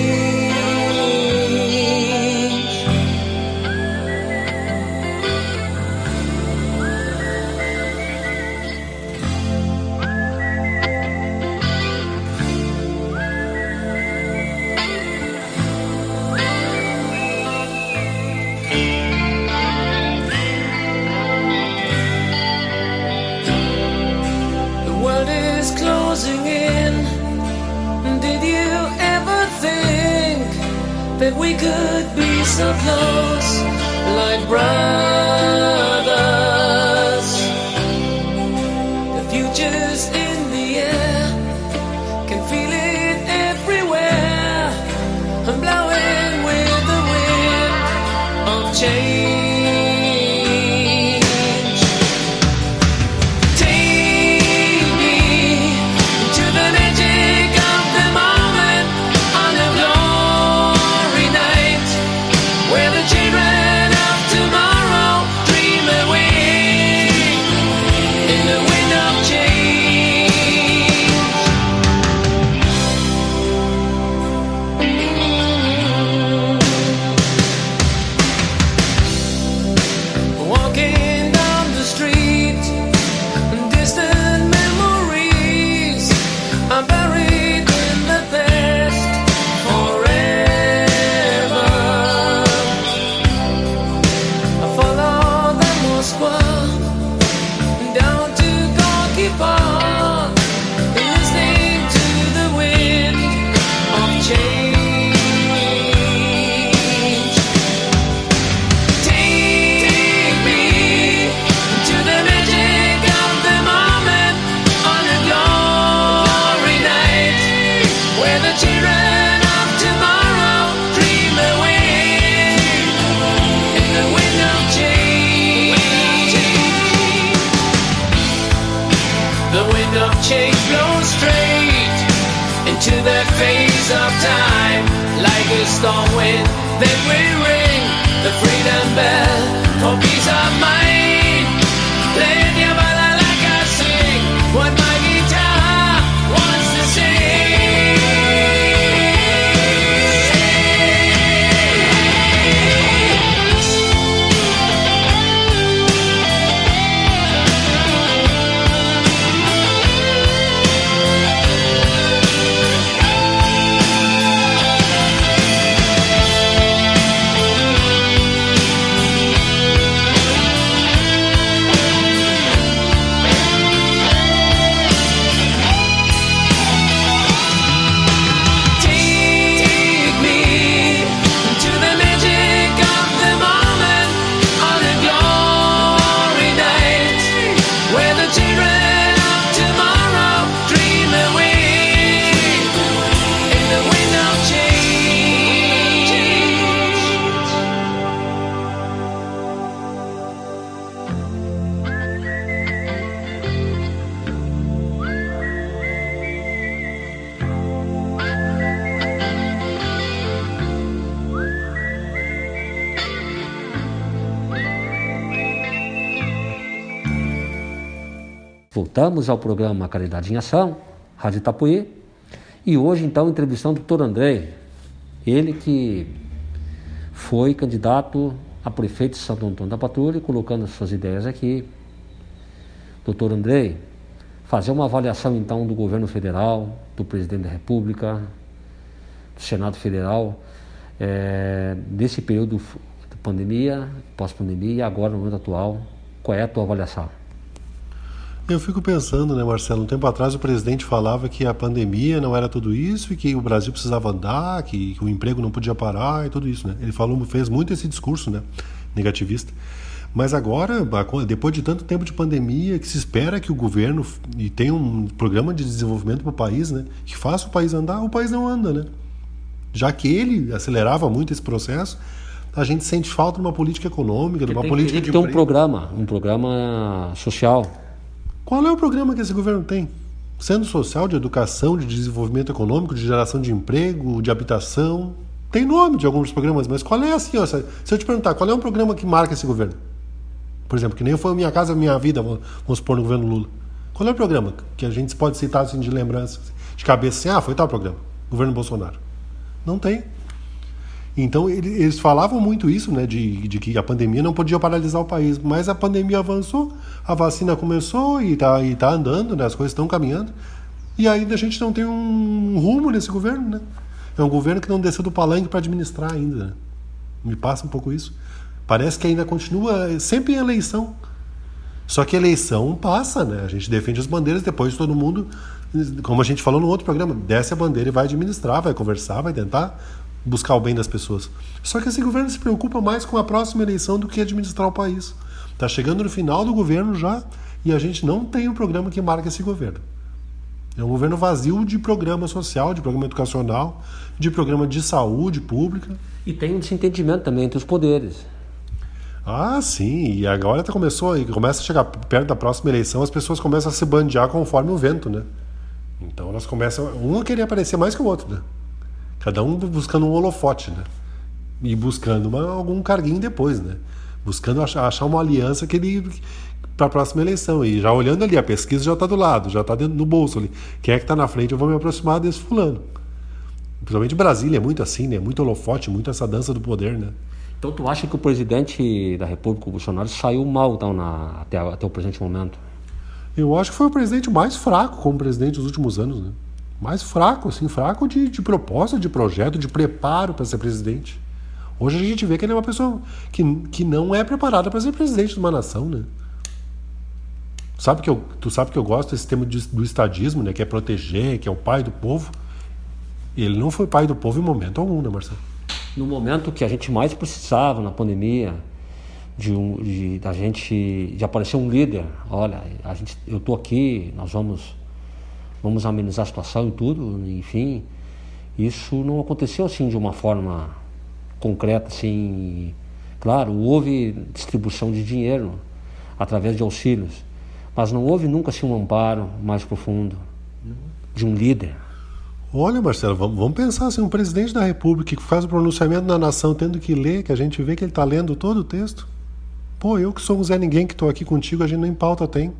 of loss like brown. In the wind of change. Voltamos ao programa Caridade em Ação, Rádio Itapuí, e hoje então entrevistando o doutor André, ele que foi candidato a prefeito de Santo Antônio da Patrulha, colocando suas ideias aqui. Doutor André, fazer uma avaliação então do governo federal, do presidente da República, do Senado Federal, eh, desse período de pandemia, pós-pandemia e agora no momento atual, qual é a tua avaliação? Eu fico pensando, né, Marcelo? Um tempo atrás o presidente falava que a pandemia não era tudo isso e que o Brasil precisava andar, que, que o emprego não podia parar e tudo isso, né? Ele falou, fez muito esse discurso, né, negativista. Mas agora, depois de tanto tempo de pandemia, que se espera que o governo e tenha um programa de desenvolvimento para o país, né, que faça o país andar, o país não anda, né? Já que ele acelerava muito esse processo, a gente sente falta de uma política econômica, de uma tem, política tem de que ter um programa, um programa social. Qual é o programa que esse governo tem? Sendo social, de educação, de desenvolvimento econômico, de geração de emprego, de habitação. Tem nome de alguns programas, mas qual é assim? Ó, se eu te perguntar, qual é um programa que marca esse governo? Por exemplo, que nem foi Minha Casa Minha Vida, vamos supor, no governo Lula. Qual é o programa que a gente pode citar assim, de lembrança, de cabeça assim, ah, foi tal programa, governo Bolsonaro? Não tem. Então ele- eles falavam muito isso, né, de, de que a pandemia não podia paralisar o país, mas a pandemia avançou, a vacina começou e está e tá andando, né, as coisas estão caminhando, e ainda a gente não tem um rumo nesse governo, né? É um governo que não desceu do palanque para administrar ainda. né? Me passa um pouco isso. Parece que ainda continua sempre em eleição. Só que eleição passa, né? A gente defende as bandeiras, depois todo mundo, como a gente falou no outro programa, desce a bandeira e vai administrar, vai conversar, vai tentar buscar o bem das pessoas. Só que esse governo se preocupa mais com a próxima eleição do que administrar o país. Está chegando no final do governo já e a gente não tem um programa que marque esse governo. É um governo vazio de programa social, de programa educacional, de programa de saúde pública. E tem um desentendimento também entre os poderes. Ah, sim. E agora tá começou, começa a chegar perto da próxima eleição, as pessoas começam a se bandear conforme o vento, né? Então elas começam, um a querer aparecer mais que o outro, né? Cada um buscando um holofote, né? E buscando uma, algum carguinho depois, né? Buscando achar, achar uma aliança que ele para a próxima eleição. E já olhando ali, a pesquisa já está do lado, já está dentro no bolso ali. Quem é que está na frente? Eu vou me aproximar desse fulano. Principalmente Brasília é muito assim, né? Muito holofote, muito essa dança do poder, né? Então tu acha que o presidente da República, o Bolsonaro, saiu mal então, na, até, até o presente momento? Eu acho que foi o presidente mais fraco como presidente dos últimos anos, né? Mais fraco, assim, fraco de, de proposta, de projeto, de preparo para ser presidente. Hoje a gente vê que ele é uma pessoa que, que não é preparada para ser presidente de uma nação, né? Sabe que eu, tu sabe que eu gosto desse tema de, do estadismo, né? Que é proteger, que é o pai do povo. Ele não foi pai do povo em momento algum, né, Marcelo? no momento que a gente mais precisava na pandemia de, um, de da gente de aparecer um líder olha a gente eu tô aqui nós vamos vamos amenizar a situação e tudo enfim isso não aconteceu assim de uma forma concreta assim claro houve distribuição de dinheiro através de auxílios mas não houve nunca assim um amparo mais profundo de um líder Olha, Marcelo, vamos, vamos pensar assim, um presidente da República que faz o pronunciamento na nação tendo que ler, que a gente vê que ele está lendo todo o texto. Pô, eu que sou um Zé Ninguém que estou aqui contigo, a gente nem pauta tem.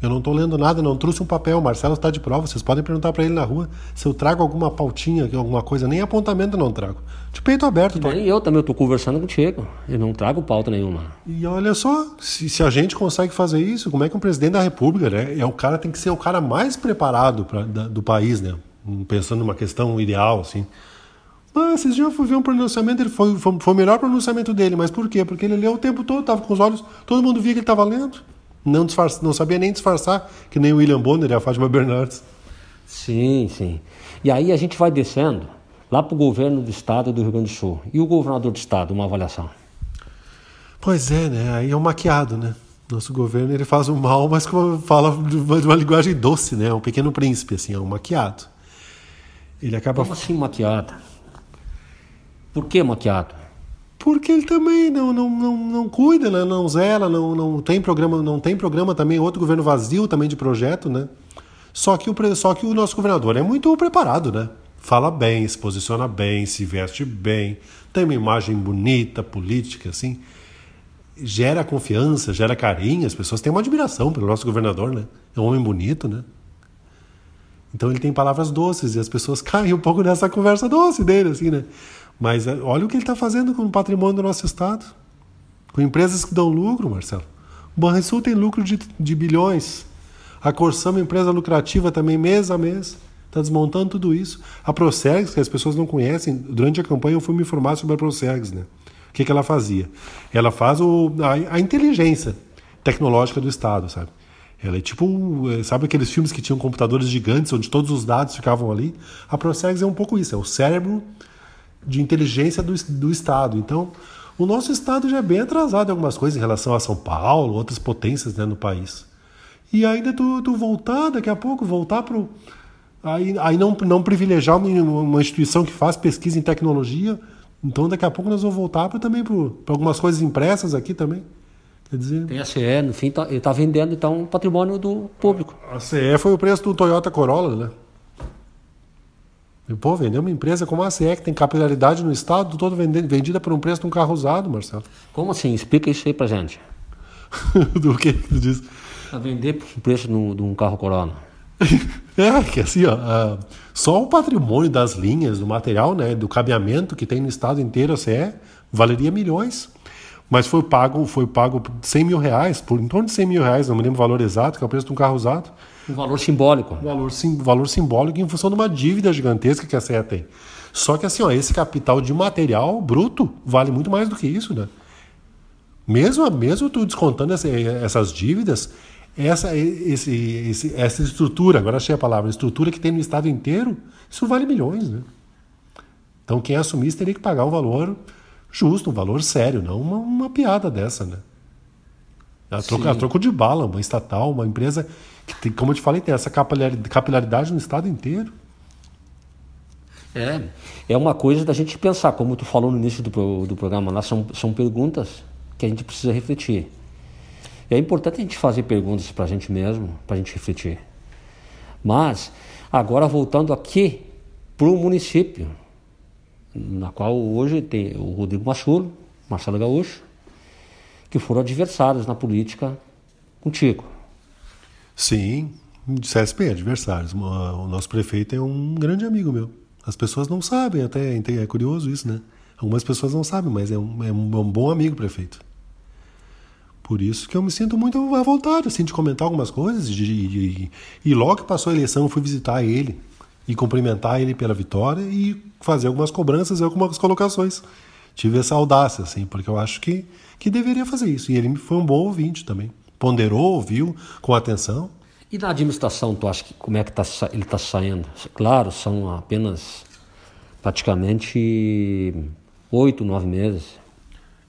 Eu não estou lendo nada, não trouxe um papel. O Marcelo está de prova. Vocês podem perguntar para ele na rua se eu trago alguma pautinha, alguma coisa. Nem apontamento eu não trago. De peito aberto. Tô... Nem eu também estou conversando contigo. Eu não trago pauta nenhuma. E olha só, se, se, a gente consegue fazer isso, como é que um presidente da República, né? É o cara tem que ser o cara mais preparado pra, da, do país, né? Pensando numa questão ideal, assim. Mas esses dias eu fui ver um pronunciamento, ele foi, foi, foi o melhor pronunciamento dele. Mas por quê? Porque ele leu o tempo todo, estava com os olhos, todo mundo via que ele estava lendo não, disfarça, não sabia nem disfarçar, que nem o William Bonner e a Fátima Bernardes. Sim, sim. E aí a gente vai descendo lá para o governo do estado do Rio Grande do Sul. E o governador do estado, uma avaliação? Pois é, né? Aí é um maquiado, né? Nosso governo ele faz o mal, mas fala de uma linguagem doce, né? Um pequeno príncipe, assim, é um maquiado. Ele acaba. Como assim maquiado? Por que maquiado? Porque ele também não, não, não, não cuida, né? não zela, não, não tem programa, não tem programa também, outro governo vazio também de projeto, né? Só que o, só que o nosso governador é muito preparado, né? Fala bem, se posiciona bem, se veste bem, tem uma imagem bonita, política, assim. Gera confiança, gera carinho, as pessoas têm uma admiração pelo nosso governador, né? É um homem bonito, né? Então ele tem palavras doces e as pessoas caem um pouco nessa conversa doce dele, assim, né? Mas eh, olha o que ele está fazendo com o patrimônio do nosso Estado. Com empresas que dão lucro, Marcelo. O Banrisul tem lucro de, de bilhões. A Corsã é uma empresa lucrativa também, mês a mês. Está desmontando tudo isso. A Procergs, que as pessoas não conhecem, durante a campanha eu fui me informar sobre a Procergs. Né? O que, que ela fazia? Ela faz o, a, a inteligência tecnológica do Estado, sabe? Ela é tipo, eh, sabe aqueles filmes que tinham computadores gigantes onde todos os dados ficavam ali? A Procergs é um pouco isso, é o cérebro de inteligência do, do Estado. Então, o nosso Estado já é bem atrasado em algumas coisas em relação a São Paulo, outras potências né, no país. E ainda tu, tu voltar, daqui a pouco, voltar para Aí, aí não, não privilegiar uma, uma, instituição que faz pesquisa em tecnologia. Então, daqui a pouco nós vamos voltar para também para algumas coisas impressas aqui também. Quer dizer... Tem a CE, no fim, tá, ele está vendendo então patrimônio do público. A CE foi o preço do Toyota Corolla, né? E, pô, vender uma empresa como a CE, que tem capilaridade no Estado, todo vendida por um preço de um carro usado, Marcelo. Como assim? Explica isso aí pra gente. Do que tu diz? A vender por um preço de um carro Corona. é, que assim, ó, só o patrimônio das linhas, do material, né, do cabeamento que tem no estado inteiro a CE, valeria milhões. Mas foi pago, foi pago 100 mil reais, por em torno de 100 mil reais, não me lembro o valor exato, que é o preço de um carro usado. Um valor simbólico. Um valor, sim, valor simbólico em função de uma dívida gigantesca que a CE tem. Só que assim, ó, esse capital de material bruto vale muito mais do que isso, né? Mesmo, mesmo tu descontando essa, essas dívidas, essa, esse, esse, essa estrutura, agora achei a palavra, estrutura que tem no estado inteiro, isso vale milhões, né? Então quem assumisse teria que pagar um valor justo, um valor sério, não uma, uma piada dessa, né? A troco, a troco de bala, uma estatal, uma empresa que, tem, como eu te falei, tem essa capilaridade no estado inteiro. É, é uma coisa da gente pensar, como tu falou no início do, do programa, lá são, são perguntas que a gente precisa refletir. E é importante a gente fazer perguntas para a gente mesmo, para a gente refletir. Mas, agora voltando aqui para o município, na qual hoje tem o Rodrigo Machulo, Marcelo Gaúcho, que foram adversários na política contigo. Sim, CSP, adversários. O nosso prefeito é um grande amigo meu. As pessoas não sabem, até é curioso isso, né? Algumas pessoas não sabem, mas é um, é um bom amigo prefeito. Por isso que eu me sinto muito à vontade assim, de comentar algumas coisas. De, de, de, e logo que passou a eleição, eu fui visitar ele e cumprimentar ele pela vitória e fazer algumas cobranças e algumas colocações. Tive essa audácia, assim, porque eu acho que, que deveria fazer isso. E ele foi um bom ouvinte também. Ponderou, ouviu com atenção. E na administração, tu acha que como é que tá, ele está saindo? Claro, são apenas praticamente oito, nove meses.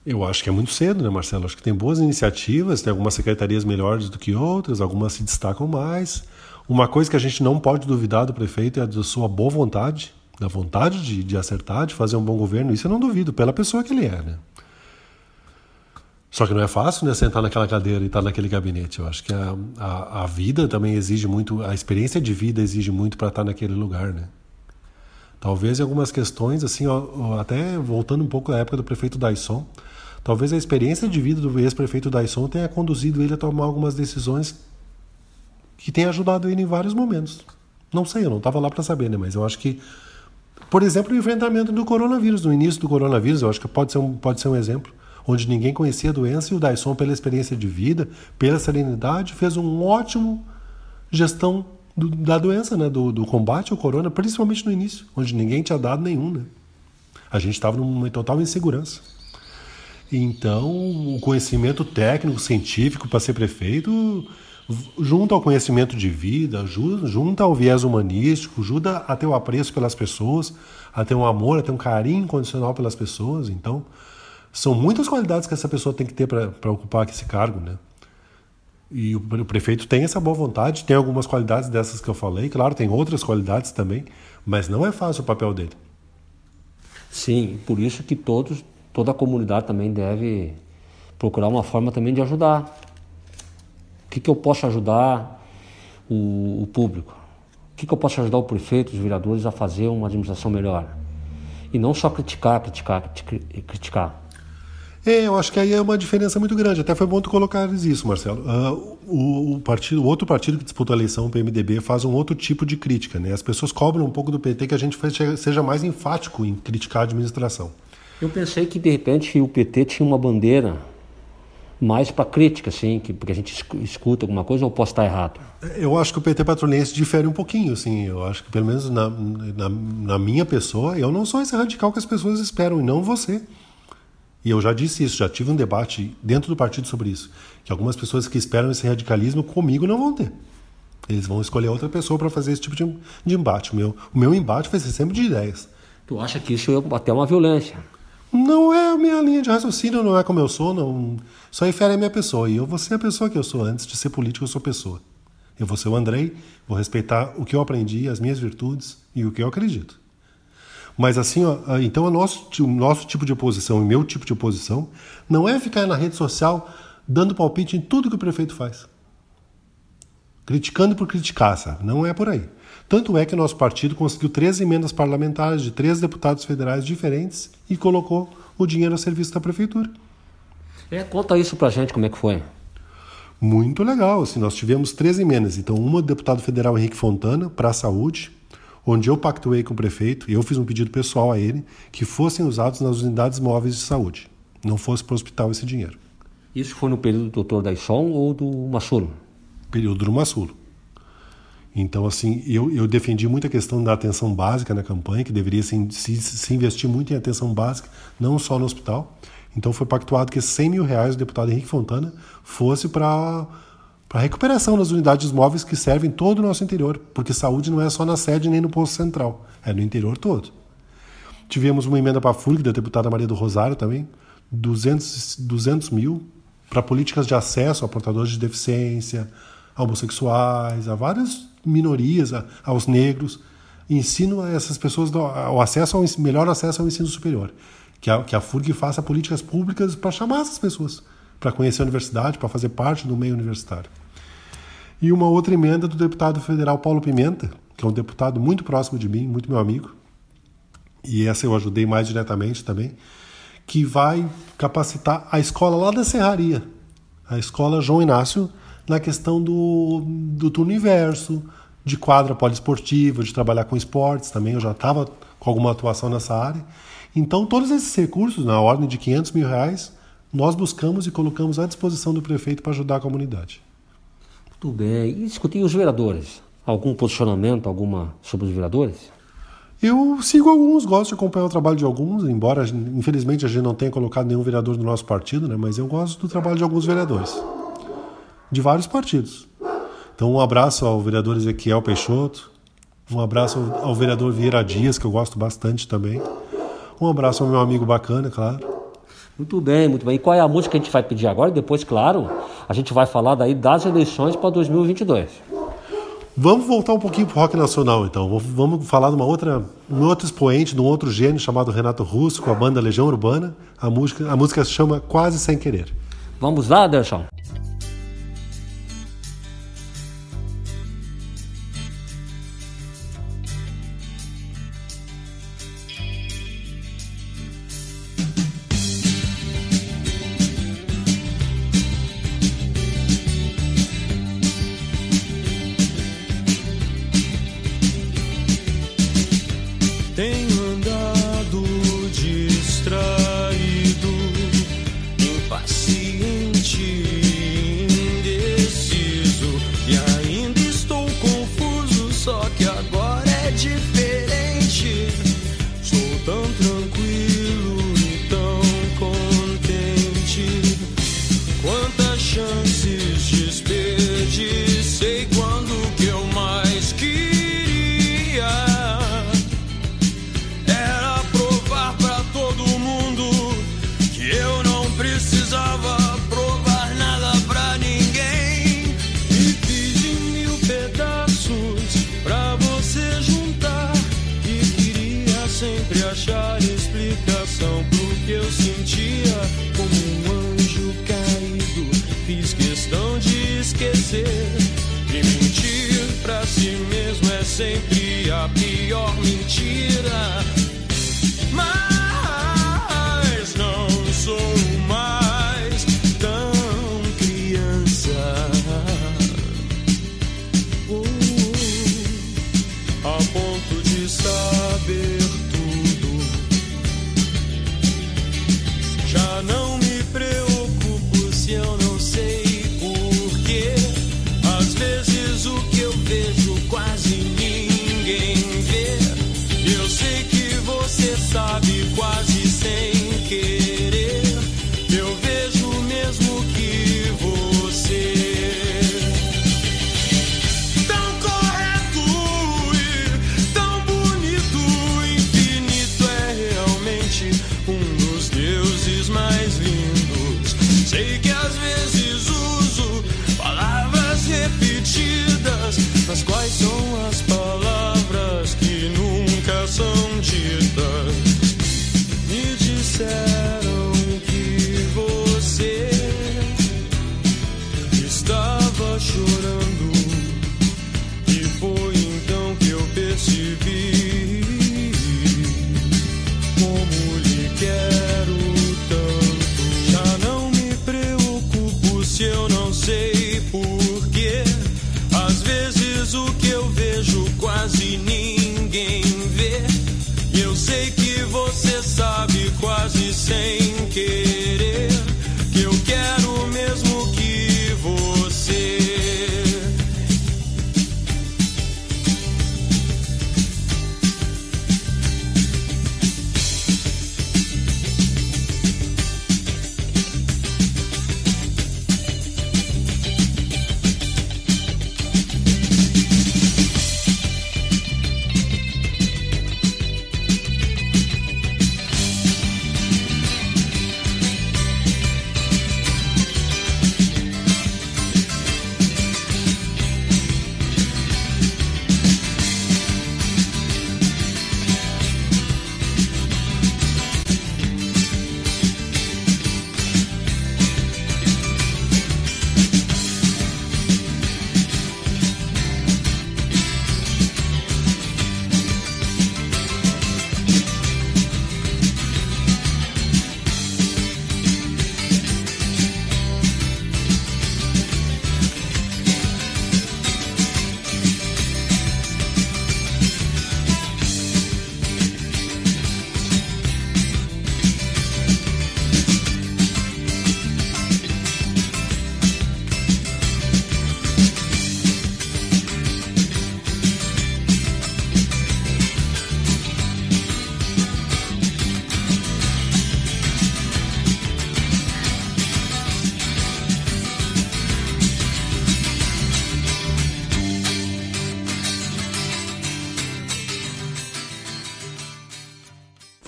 Eu acho que é muito cedo, né, Marcelo? Acho que tem boas iniciativas, tem algumas secretarias melhores do que outras, algumas se destacam mais. Uma coisa que a gente não pode duvidar do prefeito é da sua boa vontade, da vontade de, de acertar, de fazer um bom governo. Isso eu não duvido, pela pessoa que ele é, né? Só que não é fácil, né, sentar naquela cadeira e estar naquele gabinete. Eu acho que a, a, a vida também exige muito, a experiência de vida exige muito para estar naquele lugar, né? Talvez em algumas questões, assim, ó, até voltando um pouco à época do prefeito Daisson, talvez a experiência de vida do ex-prefeito Daisson tenha conduzido ele a tomar algumas decisões que tem ajudado ele em vários momentos. Não sei, eu não estava lá para saber, né? Mas eu acho que, por exemplo, o enfrentamento do coronavírus, no início do coronavírus, eu acho que pode ser um, pode ser um exemplo, onde ninguém conhecia a doença e o Dyson, pela experiência de vida, pela serenidade, fez um ótimo gestão do, da doença, né? Do, do, combate ao corona, principalmente no início, onde ninguém tinha dado nenhum, né? A gente estava numa total insegurança. Então, o conhecimento técnico, científico para ser prefeito junto ao conhecimento de vida, junto ao viés humanístico, ajuda a ter o apreço pelas pessoas, a ter um amor, a ter um carinho incondicional pelas pessoas. Então, são muitas qualidades que essa pessoa tem que ter para ocupar esse cargo, né? E o prefeito tem essa boa vontade, tem algumas qualidades dessas que eu falei, claro, tem outras qualidades também, mas não é fácil o papel dele. Sim, por isso que todos, toda a comunidade também deve procurar uma forma também de ajudar o que, que eu posso ajudar o, o público? O que, que eu posso ajudar o prefeito, os vereadores a fazer uma administração melhor? E não só criticar, criticar, criticar. É, eu acho que aí é uma diferença muito grande. Até foi bom tu colocar isso, Marcelo. Uh, o, o, partido, o outro partido que disputa a eleição, o PMDB, faz um outro tipo de crítica. Né? As pessoas cobram um pouco do PT que a gente seja mais enfático em criticar a administração. Eu pensei que, de repente, o PT tinha uma bandeira mais para crítica, assim, que, porque a gente escuta alguma coisa ou posso estar errado? Eu acho que o PT patrulhense difere um pouquinho, assim, eu acho que pelo menos na, na, na, minha pessoa, eu não sou esse radical que as pessoas esperam, e não você. E eu já disse isso, já tive um debate dentro do partido sobre isso, que algumas pessoas que esperam esse radicalismo comigo não vão ter. Eles vão escolher outra pessoa para fazer esse tipo de, de embate. O meu, o meu embate vai ser sempre de ideias. Tu acha que isso é até uma violência? Não é a minha linha de raciocínio, não é como eu sou, não. Só infere a minha pessoa. E eu vou ser a pessoa que eu sou. Antes de ser político, eu sou pessoa. Eu vou ser o Andrei, vou respeitar o que eu aprendi, as minhas virtudes e o que eu acredito. Mas assim, ó, então o nosso, o nosso tipo de oposição, o meu tipo de oposição, não é ficar na rede social dando palpite em tudo que o prefeito faz. Criticando por criticar, sabe? Não é por aí. Tanto é que o nosso partido conseguiu três emendas parlamentares de três deputados federais diferentes e colocou o dinheiro a serviço da prefeitura. É, conta isso pra gente, como é que foi? Muito legal. Assim, nós tivemos três emendas. Então, uma do deputado federal Henrique Fontana para a saúde, onde eu pactuei com o prefeito e eu fiz um pedido pessoal a ele que fossem usados nas unidades móveis de saúde, não fosse para o hospital esse dinheiro. Isso foi no período do doutor Daisson ou do Massulo? Período do Massulo. Então, assim, eu, eu defendi muito a questão da atenção básica na campanha, que deveria se, se, se investir muito em atenção básica, não só no hospital. Então, foi pactuado que 100 mil reais do deputado Henrique Fontana fosse para a recuperação das unidades móveis que servem todo o nosso interior, porque saúde não é só na sede nem no posto central, é no interior todo. Tivemos uma emenda para a FURG, da deputada Maria do Rosário também, 200, 200 mil para políticas de acesso a portadores de deficiência, a homossexuais, a várias minorias, a, aos negros. Ensino a essas pessoas o acesso ao melhor acesso ao ensino superior. Que a, que a FURG faça políticas públicas para chamar essas pessoas para conhecer a universidade, para fazer parte do meio universitário. E uma outra emenda do deputado federal Paulo Pimenta, que é um deputado muito próximo de mim, muito meu amigo, e essa eu ajudei mais diretamente também, que vai capacitar a escola lá da Serraria, a escola João Inácio, na questão do, do turno inverso, de quadra poliesportiva, de trabalhar com esportes também. Eu já estava com alguma atuação nessa área. Então, todos esses recursos, na ordem de 500 mil reais, nós buscamos e colocamos à disposição do prefeito para ajudar a comunidade. Muito bem. E discutir os vereadores? Algum posicionamento alguma sobre os vereadores? Eu sigo alguns, gosto de acompanhar o trabalho de alguns, embora infelizmente a gente não tenha colocado nenhum vereador do nosso partido, né? mas eu gosto do trabalho de alguns vereadores, de vários partidos. Então, um abraço ao vereador Ezequiel Peixoto, um abraço ao vereador Vieira Dias, que eu gosto bastante também, um abraço ao meu amigo bacana, claro. Muito bem, muito bem. E qual é a música que a gente vai pedir agora? E depois, claro, a gente vai falar daí das eleições para 2022. Vamos voltar um pouquinho para o rock nacional, então. Vamos falar de uma outra, um outro expoente, de um outro gênio chamado Renato Russo, com a banda Legião Urbana. A música, a música se chama Quase Sem Querer. Vamos lá, Anderson? Um dos deuses mais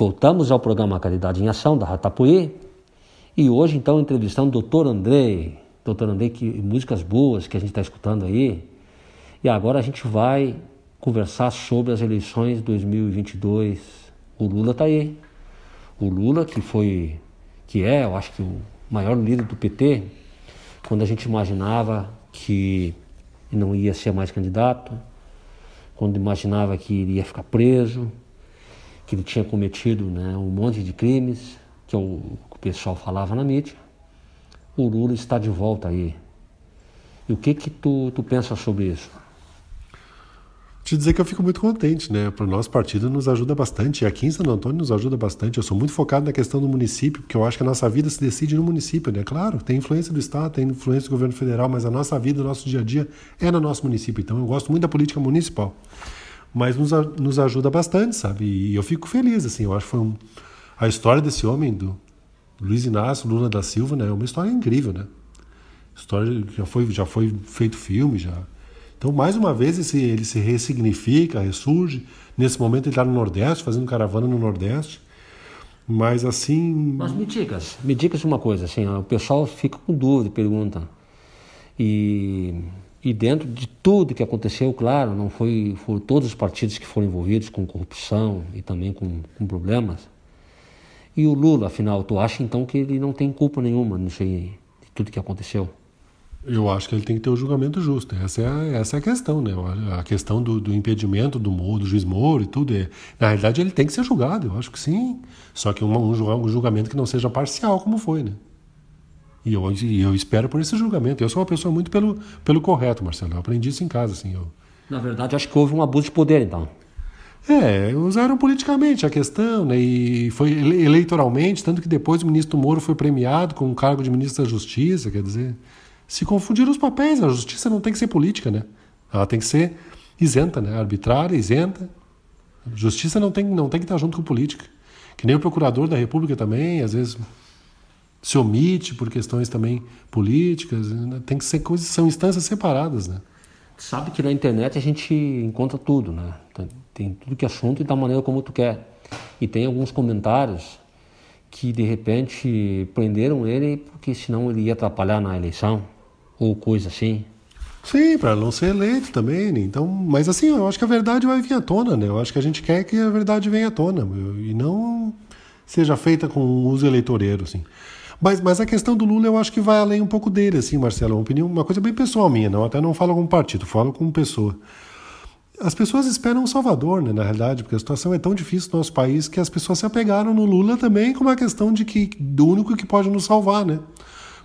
Voltamos ao programa Caridade em Ação da Ratapuí e hoje então entrevistando o Dr. Andrei, Dr. Andrei, que músicas boas que a gente está escutando aí. E agora a gente vai conversar sobre as eleições de 2022. O Lula está aí. O Lula que foi, que é, eu acho que o maior líder do PT, quando a gente imaginava que não ia ser mais candidato, quando imaginava que iria ficar preso, que ele tinha cometido né, um monte de crimes, que, é o, que o pessoal falava na mídia. O Lula está de volta aí. E o que que tu, tu pensa sobre isso? Te dizer que eu fico muito contente, né? Para o nosso partido nos ajuda bastante. E aqui em Santo Antônio nos ajuda bastante. Eu sou muito focado na questão do município, porque eu acho que a nossa vida se decide no município, né? Claro, tem influência do Estado, tem influência do governo federal, mas a nossa vida, o nosso dia a dia é no nosso município. Então eu gosto muito da política municipal. Mas nos, nos ajuda bastante, sabe? E eu fico feliz, assim. Eu acho que foi um... a história desse homem, do Luiz Inácio Lula da Silva, né? É uma história incrível, né? História já foi, já foi feito filme, já então, mais uma vez, esse, ele se ressignifica, ressurge. Nesse momento, ele está no Nordeste, fazendo caravana no Nordeste. Mas assim. Mas me dicas, me dicas uma coisa, assim, o pessoal fica com dúvida, pergunta. E, e dentro de tudo que aconteceu, claro, não foi, foram todos os partidos que foram envolvidos com corrupção e também com, com problemas. E o Lula, afinal, tu acha então que ele não tem culpa nenhuma nisso aí, de tudo que aconteceu? Eu acho que ele tem que ter o julgamento justo. Essa é a, essa é a questão, né? A questão do, do impedimento do, do juiz Moro e tudo. É, na realidade, ele tem que ser julgado, eu acho que sim. Só que um, um julgamento que não seja parcial, como foi, né? E eu, e eu espero por esse julgamento. Eu sou uma pessoa muito pelo, pelo correto, Marcelo. Eu aprendi isso em casa, assim. Eu... Na verdade, acho que houve um abuso de poder, então. É, usaram politicamente a questão, né? E foi eleitoralmente, tanto que depois o ministro Moro foi premiado com o cargo de ministro da Justiça, quer dizer se confundiram os papéis. A justiça não tem que ser política, né? Ela tem que ser isenta, né? Arbitrária, isenta. Justiça não tem, não tem que estar junto com política. Que nem o procurador da República também, às vezes se omite por questões também políticas. Né? Tem que ser coisas, são instâncias separadas, né? Sabe que na internet a gente encontra tudo, né? Tem tudo que é assunto e da maneira como tu quer. E tem alguns comentários que de repente prenderam ele porque senão ele ia atrapalhar na eleição ou coisa assim. Sim, para não ser eleito também. Né? Então, mas assim, eu acho que a verdade vai vir à tona, né? Eu acho que a gente quer que a verdade venha à tona e não seja feita com uso eleitoreiro, assim. Mas, mas a questão do Lula eu acho que vai além um pouco dele, assim, Marcelo. Uma opinião, uma coisa bem pessoal minha, não. Até não falo como partido, falo como pessoa. As pessoas esperam um salvador, né, na realidade, porque a situação é tão difícil no nosso país que as pessoas se apegaram no Lula também como uma questão de que do único que pode nos salvar, né?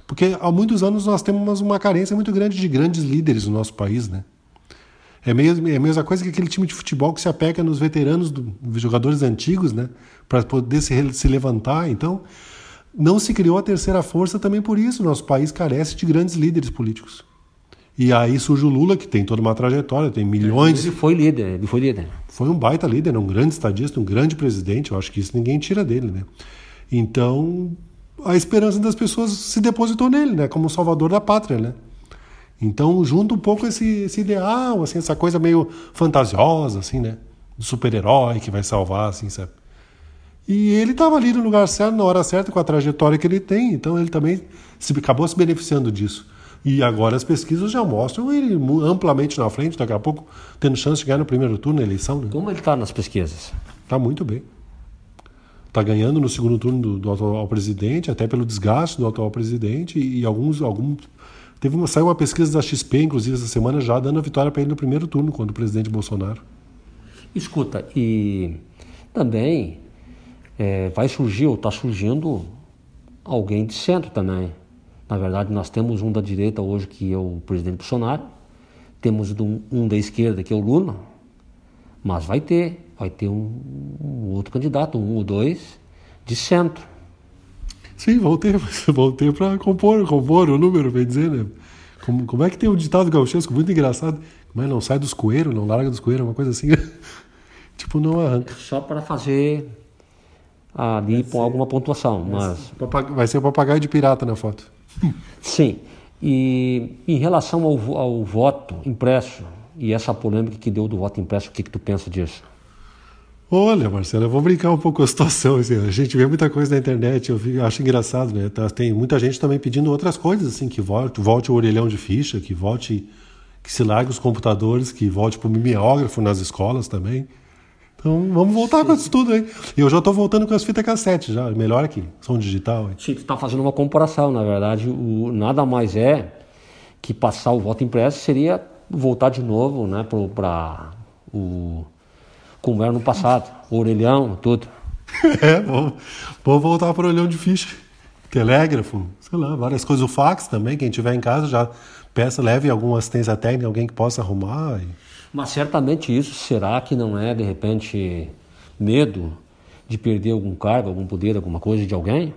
Porque há muitos anos nós temos uma carência muito grande de grandes líderes no nosso país, né? É, mesmo, é a mesma coisa que aquele time de futebol que se apega nos veteranos, do, dos jogadores antigos, né? Para poder se, se levantar. Então, não se criou a terceira força também por isso. Nosso país carece de grandes líderes políticos. E aí surge o Lula, que tem toda uma trajetória, tem milhões. Ele foi líder, ele foi líder. Foi um baita líder, um grande estadista, um grande presidente. Eu acho que isso ninguém tira dele, né? Então, a esperança das pessoas se depositou nele, né? Como salvador da pátria, né? Então, junto um pouco esse, esse ideal, assim, essa coisa meio fantasiosa, assim, né? Do super-herói que vai salvar, assim, sabe? E ele estava ali no lugar certo, na hora certa, com a trajetória que ele tem, então ele também se, acabou se beneficiando disso. E agora as pesquisas já mostram ele amplamente na frente, daqui a pouco tendo chance de ganhar no primeiro turno da eleição. Né? Como ele está nas pesquisas? Está muito bem está ganhando no segundo turno do, do, atual presidente, até pelo desgaste do atual presidente, e, e alguns, alguns. Teve uma, saiu uma pesquisa da XP, inclusive, essa semana, já dando a vitória para ele no primeiro turno, quando o presidente Bolsonaro. Escuta, e também é, vai surgir, ou está surgindo, alguém de centro também. Na verdade, nós temos um da direita hoje, que é o presidente Bolsonaro, temos um da esquerda, que é o Lula, mas vai ter vai ter um, um outro candidato, um ou dois, de centro. Sim, voltei, voltei para compor, compor o número, bem dizer, né? Como, como é que tem um ditado gauchesco muito engraçado? Como é? Não sai dos coeiros, não larga dos coeiros, uma coisa assim. tipo, não arranca. Só para fazer ali com alguma pontuação, mas... Vai ser o papagaio de pirata na foto. Sim. E em relação ao, ao voto impresso e essa polêmica que deu do voto impresso, o que, que tu pensa disso? Olha, Marcelo, eu vou brincar um pouco com a situação. Assim, a gente vê muita coisa na internet, eu fico, acho engraçado, né? Tá, tem muita gente também pedindo outras coisas, assim, que volte, volte o orelhão de ficha, que volte, que se largue os computadores, que volte para o mimeógrafo nas escolas também. Então vamos voltar Sim. com isso tudo aí. Eu já estou voltando com as fitas cassete já, melhor aqui, som digital. Sim, tu está fazendo uma comparação, na verdade, o, nada mais é que passar o voto impresso seria voltar de novo, né, para o como era no passado, orelhão, tudo. é, vamos, vamos voltar para o orelhão de ficha. Telégrafo, sei lá, várias coisas. O fax também, quem tiver em casa já peça, leve alguma assistência técnica, alguém que possa arrumar. E... Mas certamente isso será que não é, de repente, medo de perder algum cargo, algum poder, alguma coisa de alguém?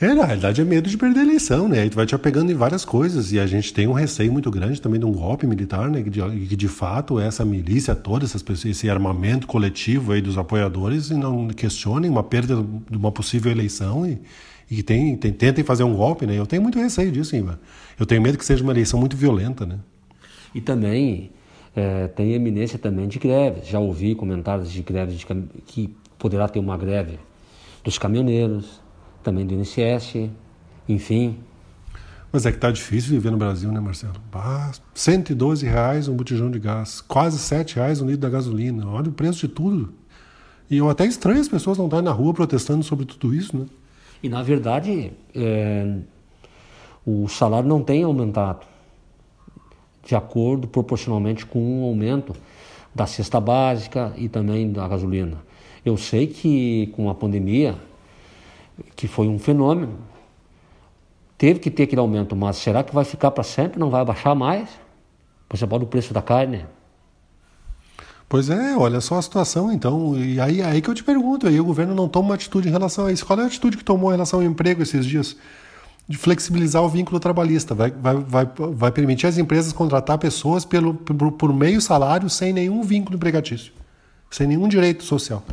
É, na realidade é medo de perder a eleição, né? Aí tu vai te apegando em várias coisas e a gente tem um receio muito grande também de um golpe militar, né? Que de, que de fato essa milícia toda, essas pessoas, esse armamento coletivo aí dos apoiadores e não questionem uma perda de uma possível eleição e, e tem, tem, tentem fazer um golpe, né? Eu tenho muito receio disso, Ivan. Eu tenho medo que seja uma eleição muito violenta, né? E também é, tem eminência também de greves. Já ouvi comentários de greves de, que poderá ter uma greve dos caminhoneiros, também do INSS, enfim. Mas é que tá difícil viver no Brasil, né, Marcelo? Ah, 112 reais um botijão de gás, quase 7 reais um litro da gasolina. Olha o preço de tudo. E eu até estranho as pessoas não estarem na rua protestando sobre tudo isso, né? E na verdade, é, o salário não tem aumentado de acordo proporcionalmente com o aumento da cesta básica e também da gasolina. Eu sei que com a pandemia que foi um fenômeno. Teve que ter aquele aumento, mas será que vai ficar para sempre? Não vai baixar mais? Você pode o preço da carne? Pois é, olha só a situação então. E aí, aí que eu te pergunto, aí o governo não toma uma atitude em relação a isso. Qual é a atitude que tomou em relação ao emprego esses dias? De flexibilizar o vínculo trabalhista. Vai, vai, vai, vai permitir as empresas contratar pessoas pelo, por, por meio salário sem nenhum vínculo empregatício, sem nenhum direito social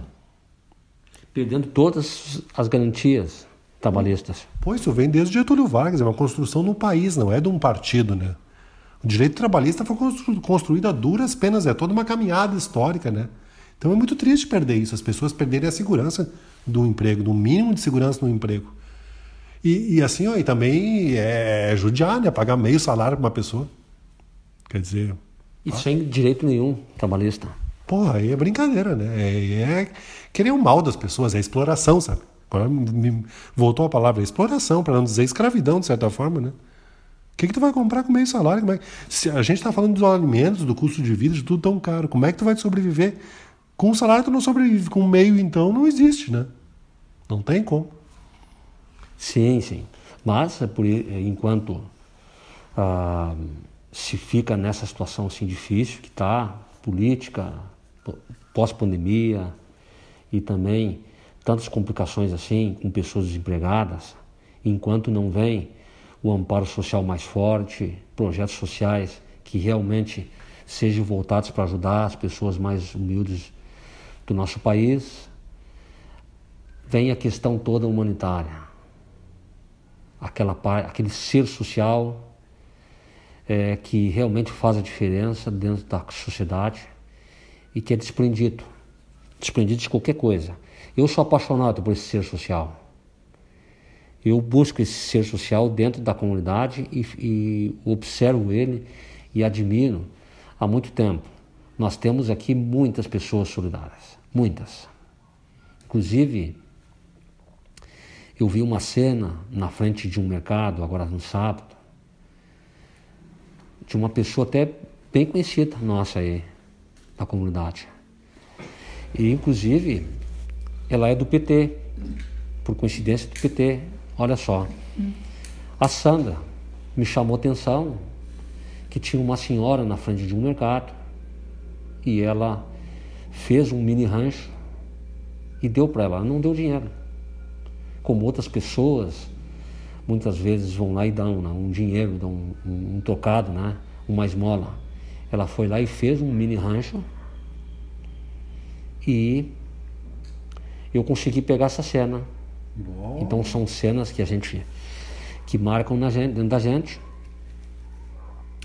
perdendo todas as garantias trabalhistas. Pois isso vem desde Getúlio Vargas, é uma construção no país, não é de um partido, né? O direito trabalhista foi constru construído a duras penas, é toda uma caminhada histórica, né? Então é muito triste perder isso, as pessoas perderem a segurança do emprego, do mínimo de segurança no emprego. E, e assim, ó, e também é judiar, né? Pagar meio salário para uma pessoa. Quer dizer. E sem direito nenhum trabalhista. Porra, aí é brincadeira, né? É, é querer o mal das pessoas, é exploração, sabe? Agora me voltou a palavra exploração, para não dizer escravidão, de certa forma, né? O que, que tu vai comprar com meio salário? É... Se a gente está falando dos alimentos, do custo de vida, de tudo tão caro. Como é que tu vai sobreviver? Com um salário tu não sobrevive, com meio então não existe, né? Não tem como. Sim, sim. Mas é por, enquanto ah, se fica nessa situação assim difícil que está, política, pós-pandemia e também tantas complicações assim com pessoas desempregadas, enquanto não vem o amparo social mais forte, projetos sociais que realmente sejam voltados para ajudar as pessoas mais humildes do nosso país, vem a questão toda humanitária. Aquela, aquele ser social é, que realmente faz a diferença dentro da sociedade e que é desprendido, desprendido de qualquer coisa. Eu sou apaixonado por esse ser social. Eu busco esse ser social dentro da comunidade e, e observo ele e admiro há muito tempo. Nós temos aqui muitas pessoas solidárias, muitas. Inclusive, eu vi uma cena na frente de um mercado, agora no sábado, de uma pessoa até bem conhecida nossa aí, da comunidade. E, inclusive, ela é do PT, por coincidência do PT. Olha só. A Sandra me chamou atenção que tinha uma senhora na frente de um mercado e ela fez um mini rancho e deu para ela, não deu dinheiro. Como outras pessoas muitas vezes vão lá e dão né, um dinheiro, dão um, um, um tocado, né, uma esmola. Ela foi lá e fez um mini rancho e eu consegui pegar essa cena. Bom. Então são cenas que a gente que marcam na gente, dentro da gente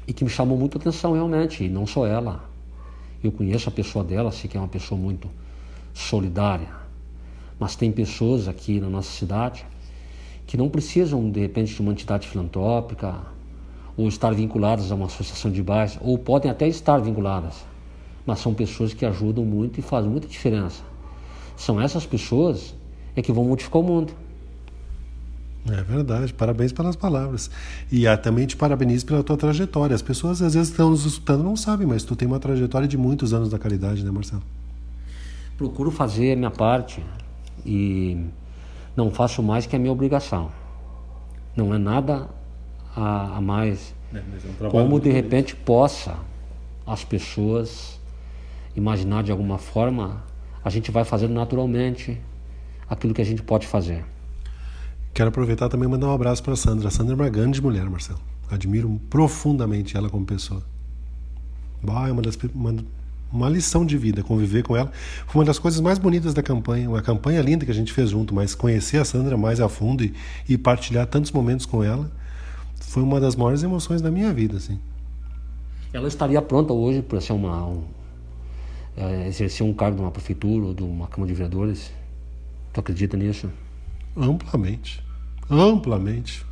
e que me chamou muito atenção realmente, e não só ela. Eu conheço a pessoa dela, sei que é uma pessoa muito solidária. Mas tem pessoas aqui na nossa cidade que não precisam, de repente, de uma entidade filantrópica ou estar vinculadas a uma associação de bairros, ou podem até estar vinculadas, mas são pessoas que ajudam muito e fazem muita diferença. São essas pessoas é que vão modificar o mundo. É verdade, parabéns pelas palavras. E ah, também te parabenizo pela tua trajetória. As pessoas às vezes estão nos escutando não sabem, mas tu tem uma trajetória de muitos anos da caridade, né, Marcelo? Procuro fazer a minha parte e não faço mais que a minha obrigação. Não é nada a, a mais. É, é um Como de repente possa as pessoas imaginar de alguma forma, a gente vai fazendo naturalmente aquilo que a gente pode fazer. Quero aproveitar também e mandar um abraço para a Sandra. A Sandra é uma grande mulher, Marcelo. Admiro profundamente ela como pessoa. Bah, é uma, das, uma, uma lição de vida conviver com ela. Foi uma das coisas mais bonitas da campanha. Uma campanha linda que a gente fez junto, mas conhecer a Sandra mais a fundo e, e partilhar tantos momentos com ela foi uma das maiores emoções da minha vida. Assim. Ela estaria pronta hoje para ser uma, um, é, exercer um cargo numa prefeitura ou de uma Câmara de Vereadores? Tu acredita nisso? Amplamente. Amplamente.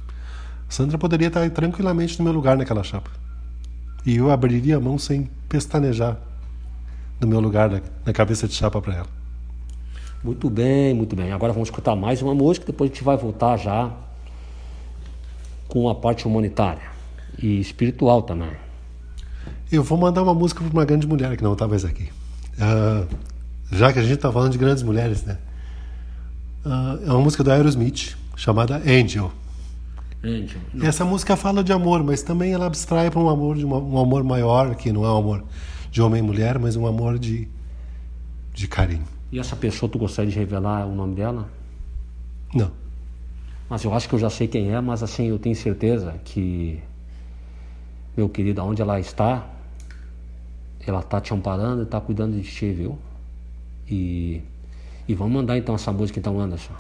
Sandra poderia estar tranquilamente no meu lugar naquela chapa. E eu abriria a mão sem pestanejar no meu lugar na, na cabeça de chapa para ela. Muito bem, muito bem. Agora vamos escutar mais uma música, depois a gente vai voltar já com a parte humanitária e espiritual também. Eu vou mandar uma música para uma grande mulher que não está mais aqui. Uh, já que a gente está falando de grandes mulheres, né? Uh, é uma música do Aerosmith chamada Angel. Angel. Essa música fala de amor, mas também ela abstrai para um amor de uma, um amor maior, que não é um amor de homem e mulher, mas um amor de de carinho. E essa pessoa, tu gostaria de revelar o nome dela? Não. Mas eu acho que eu já sei quem é, mas assim, eu tenho certeza que, meu querido, aonde ela está, ela está te amparando e está cuidando de ti, viu? E, e vamos mandar então essa música então, Anderson.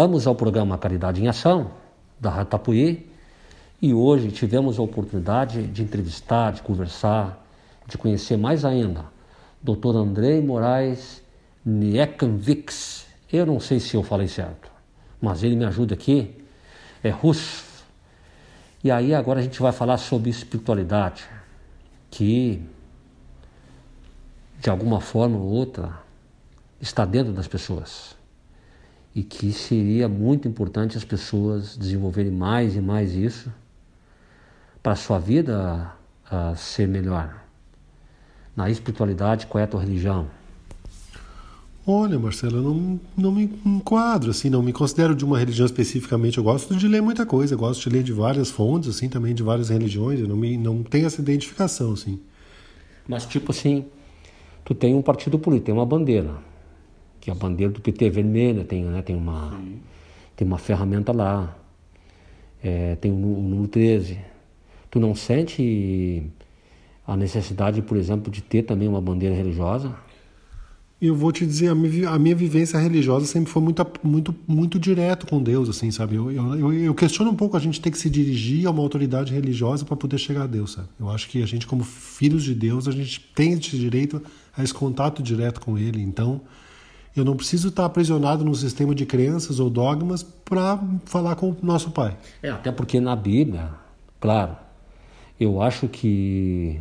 Voltamos ao programa Caridade em Ação, da Ratapuí, e hoje tivemos a oportunidade de entrevistar, de conversar, de conhecer mais ainda Dr. Andrei Moraes Niekanvix. Eu não sei se eu falei certo, mas ele me ajuda aqui. É russo. E aí agora a gente vai falar sobre espiritualidade, que de alguma forma ou outra está dentro das pessoas e que seria muito importante as pessoas desenvolverem mais e mais isso para a sua vida a ser melhor. Na espiritualidade, qual é a tua religião? Olha, Marcelo, eu não, não me enquadro, assim, não me considero de uma religião especificamente. Eu gosto de ler muita coisa, eu gosto de ler de várias fontes, assim, também de várias religiões. Eu não, me, não tenho essa identificação, assim. Mas, tipo assim, tu tem um partido político, tem uma bandeira que é a bandeira do PT vermelha, tem, né, tem, uma, tem uma ferramenta lá, é, tem o, o número 13. Tu não sente a necessidade, por exemplo, de ter também uma bandeira religiosa? Eu vou te dizer, a minha, a minha vivência religiosa sempre foi muito, muito, muito direto com Deus, assim, sabe? Eu, eu, eu questiono um pouco a gente ter que se dirigir a uma autoridade religiosa para poder chegar a Deus, sabe? Eu acho que a gente, como filhos de Deus, a gente tem esse direito a esse contato direto com Ele. Então, eu não preciso estar aprisionado num sistema de crenças ou dogmas para falar com o nosso Pai. É, até porque na Bíblia, claro, eu acho que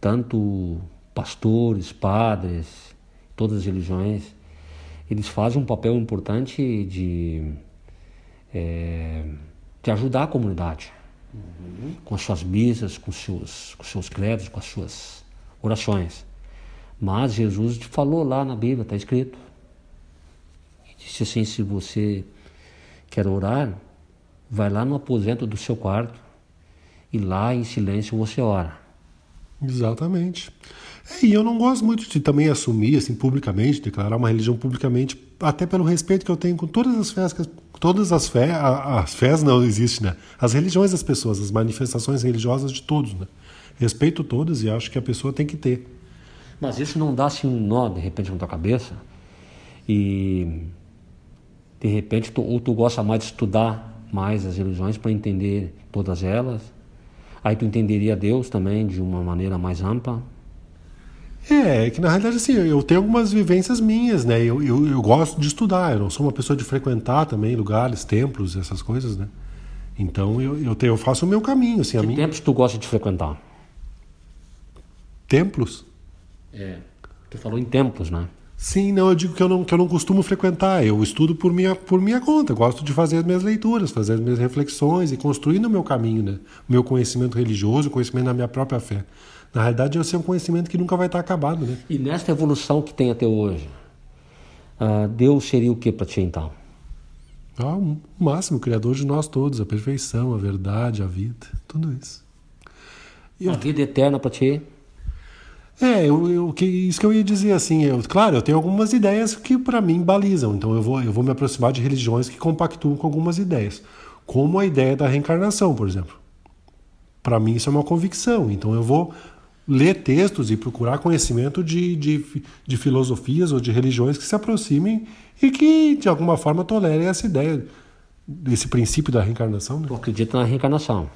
tanto pastores, padres, todas as religiões, eles fazem um papel importante de, é, de ajudar a comunidade uhum. com as suas missas, com seus, com seus credos, com as suas orações. Mas Jesus falou lá na Bíblia, está escrito, Disse assim: se você quer orar, vai lá no aposento do seu quarto e lá em silêncio você ora. Exatamente. É, e eu não gosto muito de também assumir assim publicamente, declarar uma religião publicamente, até pelo respeito que eu tenho com todas as fés, todas as fés, as fés não existem, né? As religiões das pessoas, as manifestações religiosas de todos, né? Respeito todas e acho que a pessoa tem que ter. Mas isso não dá assim um nó de repente na tua cabeça e de repente, tu, ou tu gosta mais de estudar mais as religiões para entender todas elas. Aí tu entenderia Deus também de uma maneira mais ampla. É, é que na realidade assim, eu tenho algumas vivências minhas, né? Eu, eu, eu, gosto de estudar, eu não sou uma pessoa de frequentar também lugares, templos, essas coisas, né? Então eu, eu, tenho, eu faço o meu caminho, assim. Que a mim... templos tu gosta de frequentar? Templos? É, tu falou em templos, né? Sim, não, eu digo que eu não, que eu não costumo frequentar, eu estudo por minha, por minha conta, gosto de fazer as minhas leituras, fazer as minhas reflexões e construir no meu caminho, né? O meu conhecimento religioso, o conhecimento da minha própria fé. Na realidade, eu sei um conhecimento que nunca vai estar acabado, né? E nesta evolução que tem até hoje, uh, Deus seria o que para ti então? Ah, o máximo, o Criador de nós todos, a perfeição, a verdade, a vida, tudo isso. Eu... A vida eterna para ti? É, eu, eu, que, isso que eu ia dizer assim. Eu, claro, eu tenho algumas ideias que para mim balizam. Então eu vou, eu vou me aproximar de religiões que compactuam com algumas ideias, como a ideia da reencarnação, por exemplo. Para mim isso é uma convicção. Então eu vou ler textos e procurar conhecimento de, de, de filosofias ou de religiões que se aproximem e que de alguma forma tolerem essa ideia, desse princípio da reencarnação. Né? Tu acredita na reencarnação?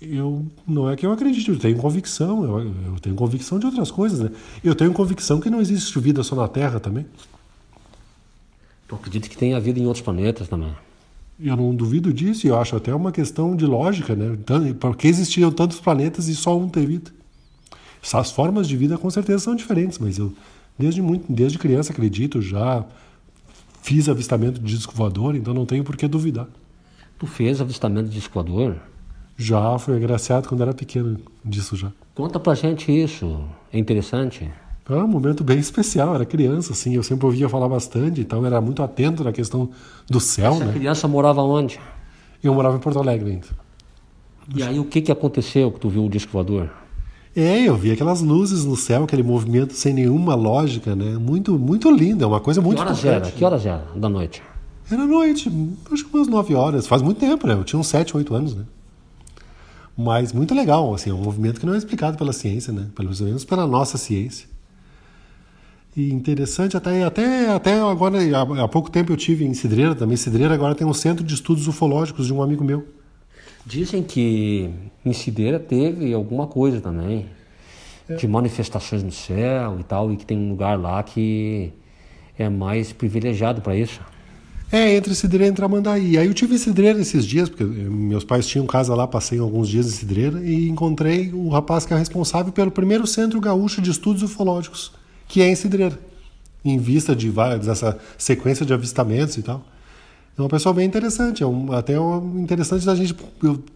Eu não é que eu acredite, eu tenho convicção, eu, eu, tenho convicção de outras coisas, né? Eu tenho convicção que não existe vida só na Terra também. Tu acredita que tem a vida em outros planetas também? Eu não duvido disso, e eu acho até uma questão de lógica, né? Por que existiam tantos planetas e só um ter vida? As formas de vida com certeza são diferentes, mas eu desde muito, desde criança acredito, já fiz avistamento de disco voador, então não tenho por que duvidar. Tu fez avistamento de disco voador? Já, fui agraciado quando era pequeno disso já. Conta pra gente isso, é interessante. É um momento bem especial, era criança, assim, eu sempre ouvia falar bastante, então era muito atento na questão do céu, Essa né? criança morava onde? Eu morava em Porto Alegre ainda. E aí o que, que aconteceu que tu viu o disco voador? É, eu vi aquelas luzes no céu, aquele movimento sem nenhuma lógica, né? Muito, muito lindo, é uma coisa muito Que horas era? Que horas era da noite? Era noite, acho que umas 9 horas, faz muito tempo, né? Eu tinha uns 7, 8 anos, né? Mas muito legal, assim, é um movimento que não é explicado pela ciência, né? Pelo menos pela nossa ciência. E interessante, até, até, até agora, há, há pouco tempo eu tive em Cidreira também. Cidreira agora tem um centro de estudos ufológicos de um amigo meu. Dizem que em Cidreira teve alguma coisa também, é. de manifestações no céu e tal, e que tem um lugar lá que é mais privilegiado para isso. É, entre Cidreira e Tramandaí. Aí eu tive em Cidreira esses dias, porque meus pais tinham casa lá, passei alguns dias em Cidreira, e encontrei o rapaz que é responsável pelo primeiro centro gaúcho de estudos ufológicos que é em Cidreira, em vista de várias, dessa sequência de avistamentos e tal. É uma pessoa bem interessante, é um, até um, interessante da gente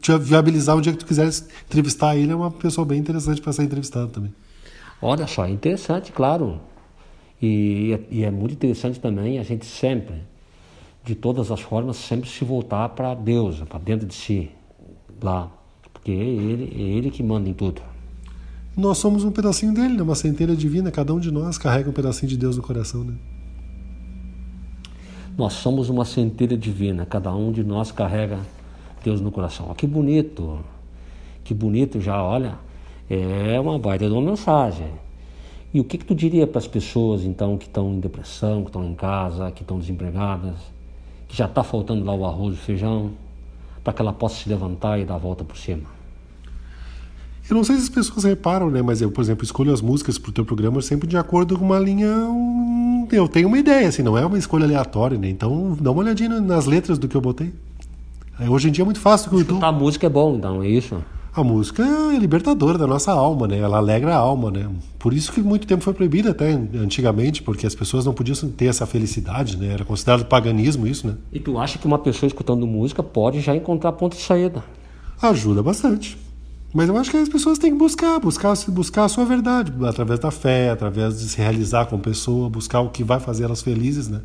te viabilizar o dia que tu quiser entrevistar ele, é uma pessoa bem interessante para ser entrevistado também. Olha só, interessante, claro. E, e é muito interessante também a gente sempre, de todas as formas, sempre se voltar para Deus, para dentro de si, lá. Porque é ele, é ele que manda em tudo. Nós somos um pedacinho dele, né? uma centelha divina, cada um de nós carrega um pedacinho de Deus no coração. Né? Nós somos uma centelha divina, cada um de nós carrega Deus no coração. Ó, que bonito, que bonito já, olha, é uma baita de uma mensagem. E o que, que tu diria para as pessoas então que estão em depressão, que estão em casa, que estão desempregadas, que já está faltando lá o arroz e o feijão, para que ela possa se levantar e dar a volta por cima? Eu não sei se as pessoas reparam, né? Mas eu, por exemplo, escolho as músicas para o teu programa sempre de acordo com uma linha. Eu tenho uma ideia, assim, não é uma escolha aleatória, né? Então dá uma olhadinha nas letras do que eu botei. Hoje em dia é muito fácil o YouTube. A música é bom, então, é isso? A música é libertadora da nossa alma, né? Ela alegra a alma, né? Por isso que muito tempo foi proibida até antigamente, porque as pessoas não podiam ter essa felicidade, né? Era considerado paganismo isso, né? E tu acha que uma pessoa escutando música pode já encontrar ponto de saída? Ajuda bastante. Mas eu acho que as pessoas têm que buscar, buscar, buscar a sua verdade, através da fé, através de se realizar como pessoa, buscar o que vai fazer elas felizes, né?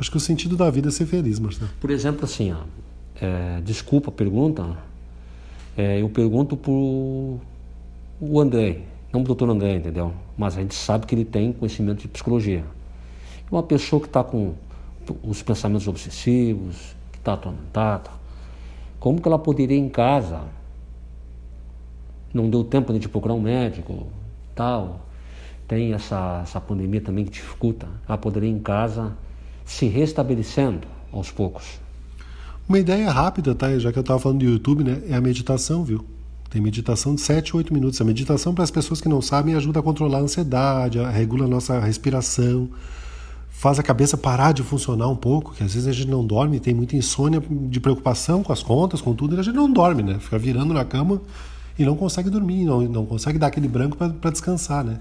Acho que o sentido da vida é ser feliz, Marcelo. Por exemplo, assim, ó, é, desculpa a pergunta, é, eu pergunto pro o André, não o doutor André, entendeu? Mas a gente sabe que ele tem conhecimento de psicologia. Uma pessoa que está com os pensamentos obsessivos, que está atormentada, como que ela poderia em casa não deu tempo de procurar um médico, tal. Tem essa, essa pandemia também que dificulta a poder ir em casa se restabelecendo aos poucos. Uma ideia rápida, tá? Já que eu estava falando do YouTube, né? É a meditação, viu? Tem meditação de 7, 8 minutos. A meditação, para as pessoas que não sabem, ajuda a controlar a ansiedade, regula a nossa respiração, faz a cabeça parar de funcionar um pouco, que às vezes a gente não dorme, tem muita insônia de preocupação com as contas, com tudo, e a gente não dorme, né? Fica virando na cama e não consegue dormir, não, não consegue dar aquele branco para descansar, né?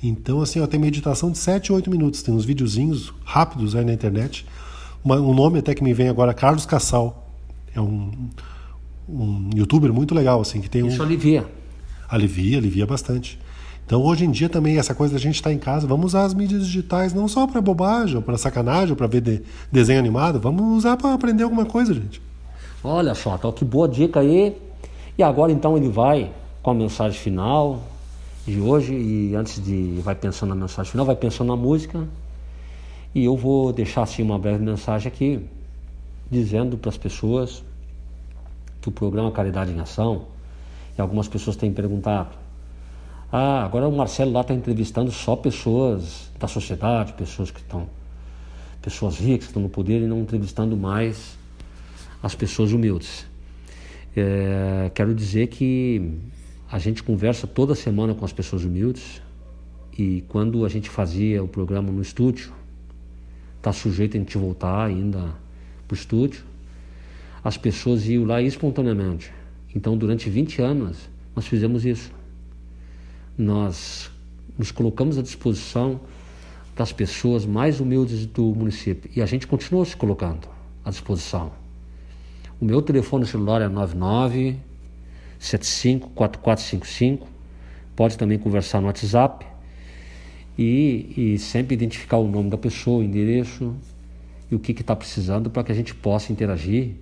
Então, assim, ó, tem meditação de 7, 8 minutos. Tem uns videozinhos rápidos aí na internet. Uma, um nome até que me vem agora, Carlos Cassal. É um, um youtuber muito legal, assim, que tem Isso um... alivia. Alivia, alivia bastante. Então, hoje em dia também, essa coisa da gente estar tá em casa, vamos usar as mídias digitais não só para bobagem, ou para sacanagem, ou para ver de, desenho animado, vamos usar para aprender alguma coisa, gente. Olha só, então que boa dica aí e agora então ele vai com a mensagem final de hoje e antes de vai pensando na mensagem final, vai pensando na música. E eu vou deixar assim uma breve mensagem aqui dizendo para as pessoas que o programa Caridade em Ação, e algumas pessoas têm perguntado: "Ah, agora o Marcelo lá está entrevistando só pessoas da sociedade, pessoas que estão pessoas ricas que estão no poder e não entrevistando mais as pessoas humildes". É, quero dizer que a gente conversa toda semana com as pessoas humildes e quando a gente fazia o programa no estúdio, está sujeito a gente voltar ainda para o estúdio, as pessoas iam lá espontaneamente. Então, durante 20 anos, nós fizemos isso. Nós nos colocamos à disposição das pessoas mais humildes do município e a gente continuou se colocando à disposição. O meu telefone celular é 99 75 4455. Pode também conversar no WhatsApp e, e sempre identificar o nome da pessoa, o endereço e o que está precisando para que a gente possa interagir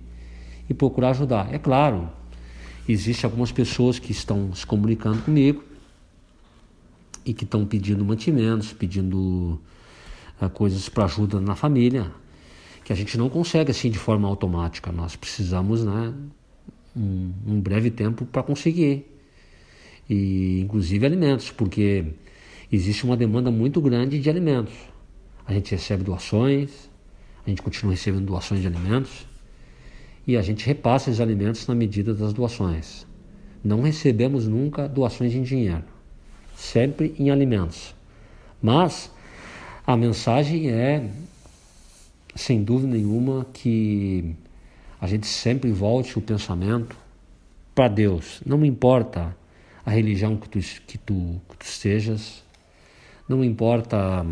e procurar ajudar. É claro, existem algumas pessoas que estão se comunicando comigo e que estão pedindo mantimentos, pedindo uh, coisas para ajuda na família que a gente não consegue assim de forma automática. Nós precisamos, né, um, um breve tempo para conseguir. E inclusive alimentos, porque existe uma demanda muito grande de alimentos. A gente recebe doações, a gente continua recebendo doações de alimentos e a gente repassa esses alimentos na medida das doações. Não recebemos nunca doações em dinheiro, sempre em alimentos. Mas a mensagem é, sem dúvida nenhuma, que a gente sempre volte o pensamento para Deus. Não importa a religião que tu, que tu, que tu estejas, não importa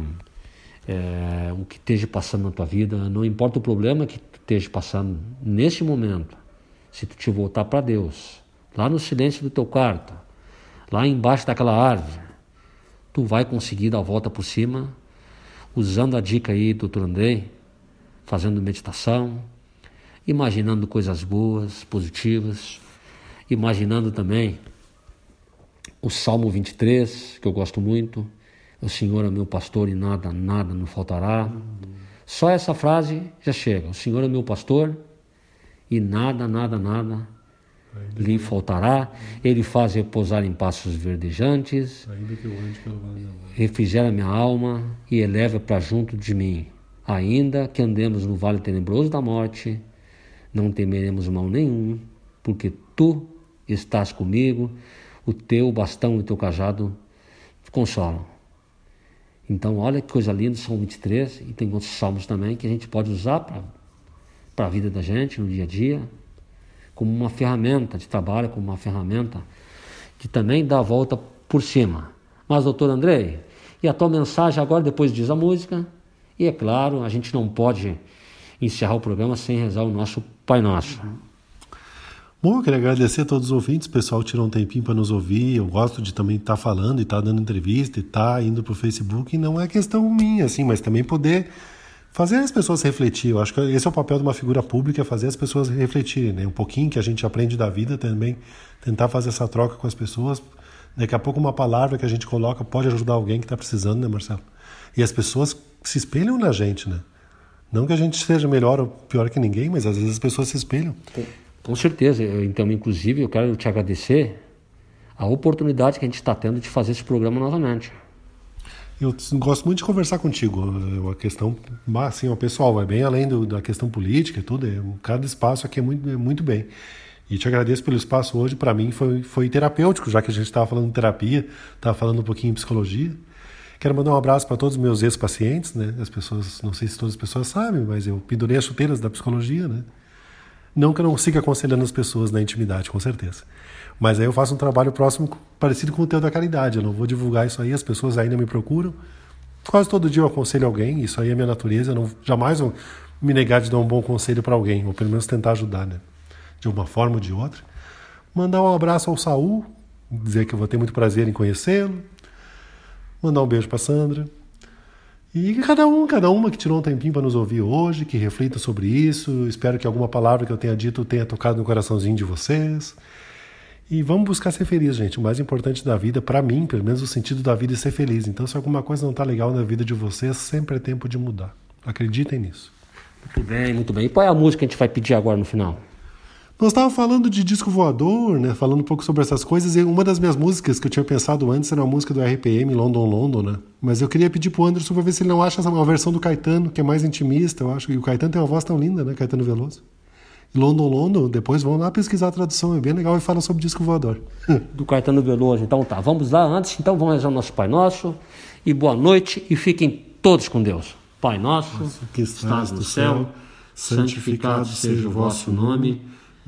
é, o que esteja passando na tua vida, não importa o problema que tu esteja passando neste momento, se tu te voltar para Deus, lá no silêncio do teu quarto, lá embaixo daquela árvore, tu vai conseguir dar a volta por cima, usando a dica aí do Dr. Andrei, fazendo meditação, imaginando coisas boas, positivas, imaginando também o Salmo 23, que eu gosto muito, o Senhor é meu pastor e nada, nada me faltará. Só essa frase já chega. O Senhor é meu pastor e nada, nada, nada lhe faltará. Ele faz repousar em passos verdejantes. Refrigera minha alma e eleva para junto de mim. Ainda que andemos no vale tenebroso da morte, não temeremos mal nenhum, porque tu estás comigo, o teu bastão e o teu cajado te consolam. Então, olha que coisa linda, Salmo 23, e tem outros salmos também que a gente pode usar para a vida da gente no dia a dia, como uma ferramenta de trabalho, como uma ferramenta que também dá a volta por cima. Mas, doutor Andrei, e a tua mensagem agora, depois diz a música, e é claro, a gente não pode encerrar o programa sem rezar o nosso Pai Nosso. Bom, eu queria agradecer a todos os ouvintes, o pessoal tirou um tempinho para nos ouvir. Eu gosto de também estar tá falando e estar tá dando entrevista e estar tá indo para o Facebook. E não é questão minha, assim, mas também poder fazer as pessoas refletir. Eu acho que esse é o papel de uma figura pública, fazer as pessoas refletirem, né? Um pouquinho que a gente aprende da vida também, tentar fazer essa troca com as pessoas. Daqui a pouco uma palavra que a gente coloca pode ajudar alguém que está precisando, né, Marcelo? E as pessoas se espelham na gente, né? Não que a gente seja melhor ou pior que ninguém, mas às vezes as pessoas se espelham. Com certeza. Então, inclusive, eu quero te agradecer a oportunidade que a gente está tendo de fazer esse programa novamente. Eu gosto muito de conversar contigo. A questão, assim, o pessoal vai bem além do, da questão política e tudo. É, cada espaço aqui é muito, é muito bem. E te agradeço pelo espaço hoje. Para mim foi, foi terapêutico, já que a gente estava falando terapia, estava falando um pouquinho de psicologia. Quero mandar um abraço para todos os meus ex-pacientes, né? As pessoas, não sei se todas as pessoas sabem, mas eu pendurei as chuteiras da psicologia, né? Não que eu não siga aconselhando as pessoas na intimidade, com certeza. Mas aí eu faço um trabalho próximo, parecido com o teu da caridade. Eu não vou divulgar isso aí, as pessoas ainda me procuram. Quase todo dia eu aconselho alguém, isso aí é minha natureza. Eu não, jamais vou me negar de dar um bom conselho para alguém, ou pelo menos tentar ajudar, né? De uma forma ou de outra. Mandar um abraço ao Saul, dizer que eu vou ter muito prazer em conhecê-lo. Mandar um beijo para Sandra. E cada um, cada uma que tirou um tempinho para nos ouvir hoje, que reflita sobre isso. Espero que alguma palavra que eu tenha dito tenha tocado no coraçãozinho de vocês. E vamos buscar ser feliz, gente. O mais importante da vida, para mim, pelo menos o sentido da vida é ser feliz. Então, se alguma coisa não está legal na vida de vocês, sempre é tempo de mudar. Acreditem nisso. Muito bem, muito bem. E qual é a música que a gente vai pedir agora no final? Nós estávamos falando de disco voador, né? Falando um pouco sobre essas coisas. E uma das minhas músicas que eu tinha pensado antes era uma música do RPM, London London, né? Mas eu queria pedir pro Anderson para ver se ele não acha uma versão do Caetano, que é mais intimista, eu acho. E o Caetano tem uma voz tão linda, né? Caetano Veloso. London London, depois vão lá pesquisar a tradução, é bem legal e fala sobre disco voador. do Caetano Veloso. Então tá, vamos lá antes. Então vamos rezar o nosso Pai Nosso. E boa noite e fiquem todos com Deus. Pai nosso, que estás no céu, santificado seja o vosso nome.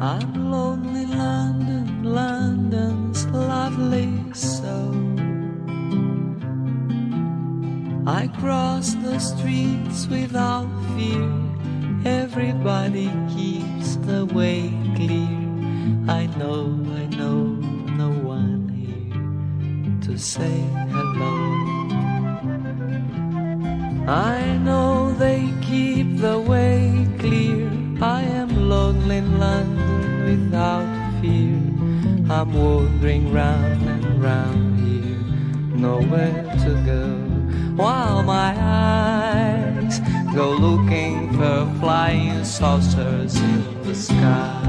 I'm lonely London, London's lovely so. I cross the streets without fear. Everybody keeps the way clear. I know, I know no one here to say hello. I know they keep the way clear. I am lonely in London without fear. I'm wandering round and round here, nowhere to go. While my eyes go looking for flying saucers in the sky.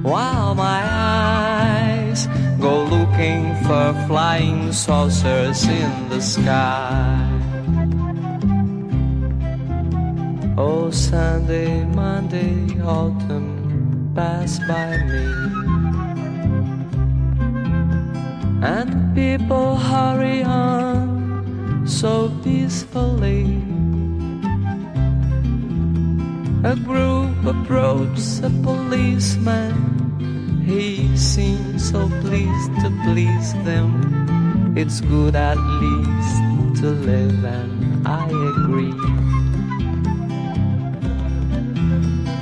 While my eyes go looking for flying saucers in the sky. Oh, Sunday, Monday, autumn pass by me. And people hurry on so peacefully. A group approaches a policeman. He seems so pleased to please them. It's good at least to live, and I agree.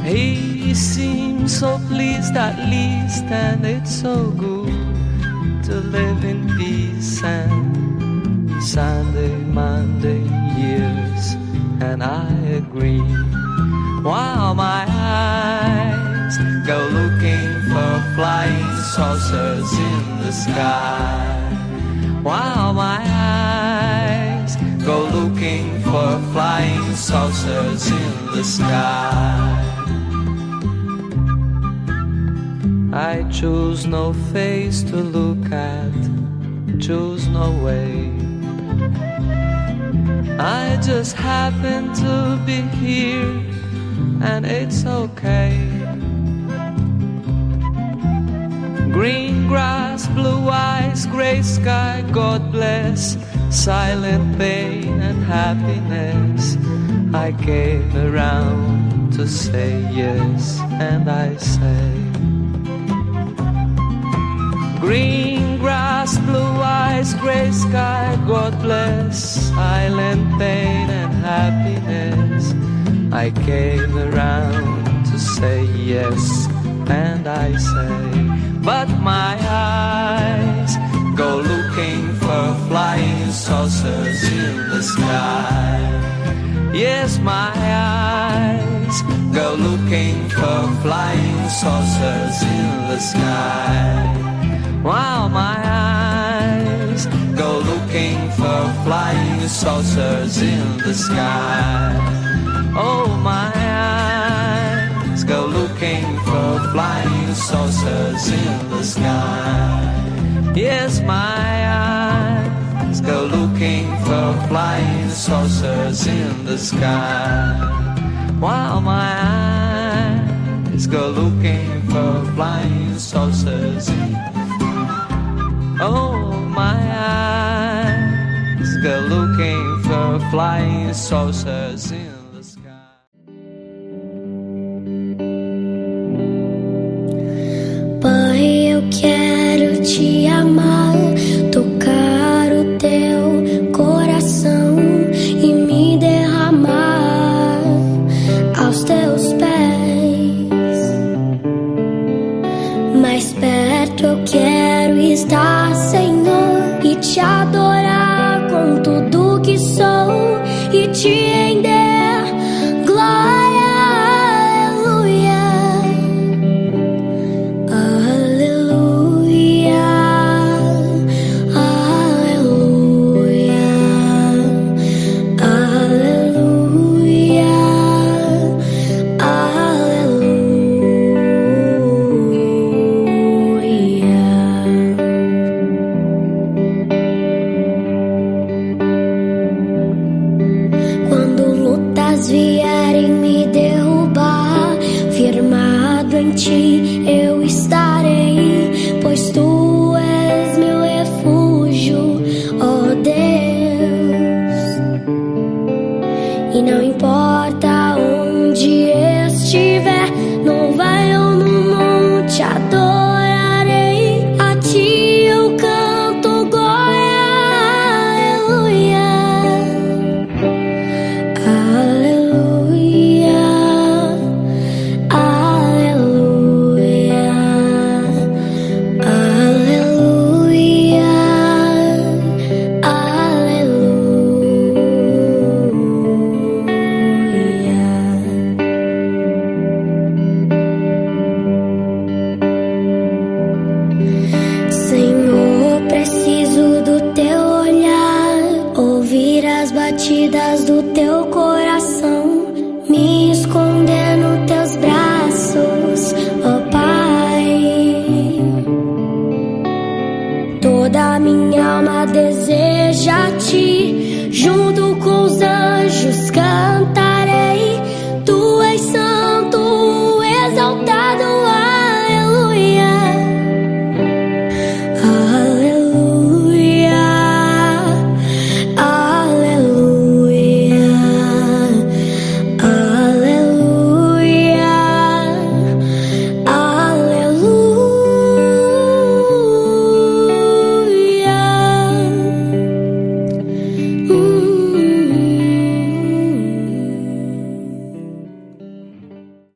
He seems so pleased at least, and it's so good to live in peace. And Sunday, Monday, years, and I agree. While my eyes go looking for flying saucers in the sky. While my eyes go looking for flying saucers in the sky. I choose no face to look at, choose no way. I just happen to be here, and it's okay. Green grass, blue eyes, gray sky, God bless, silent pain and happiness. I came around to say yes, and I say. Green grass, blue eyes, gray sky, God bless, silent pain and happiness. I came around to say yes, and I say, but my eyes go looking for flying saucers in the sky. Yes, my eyes go looking for flying saucers in the sky. While my eyes go looking for flying saucers in the sky. Oh, my eyes go looking for flying saucers in the sky. Yes, my eyes go looking for flying saucers in the sky. While my eyes go looking for flying saucers in Oh, my eyes go looking for flying saucers in the sky. Pai, eu quero te amar,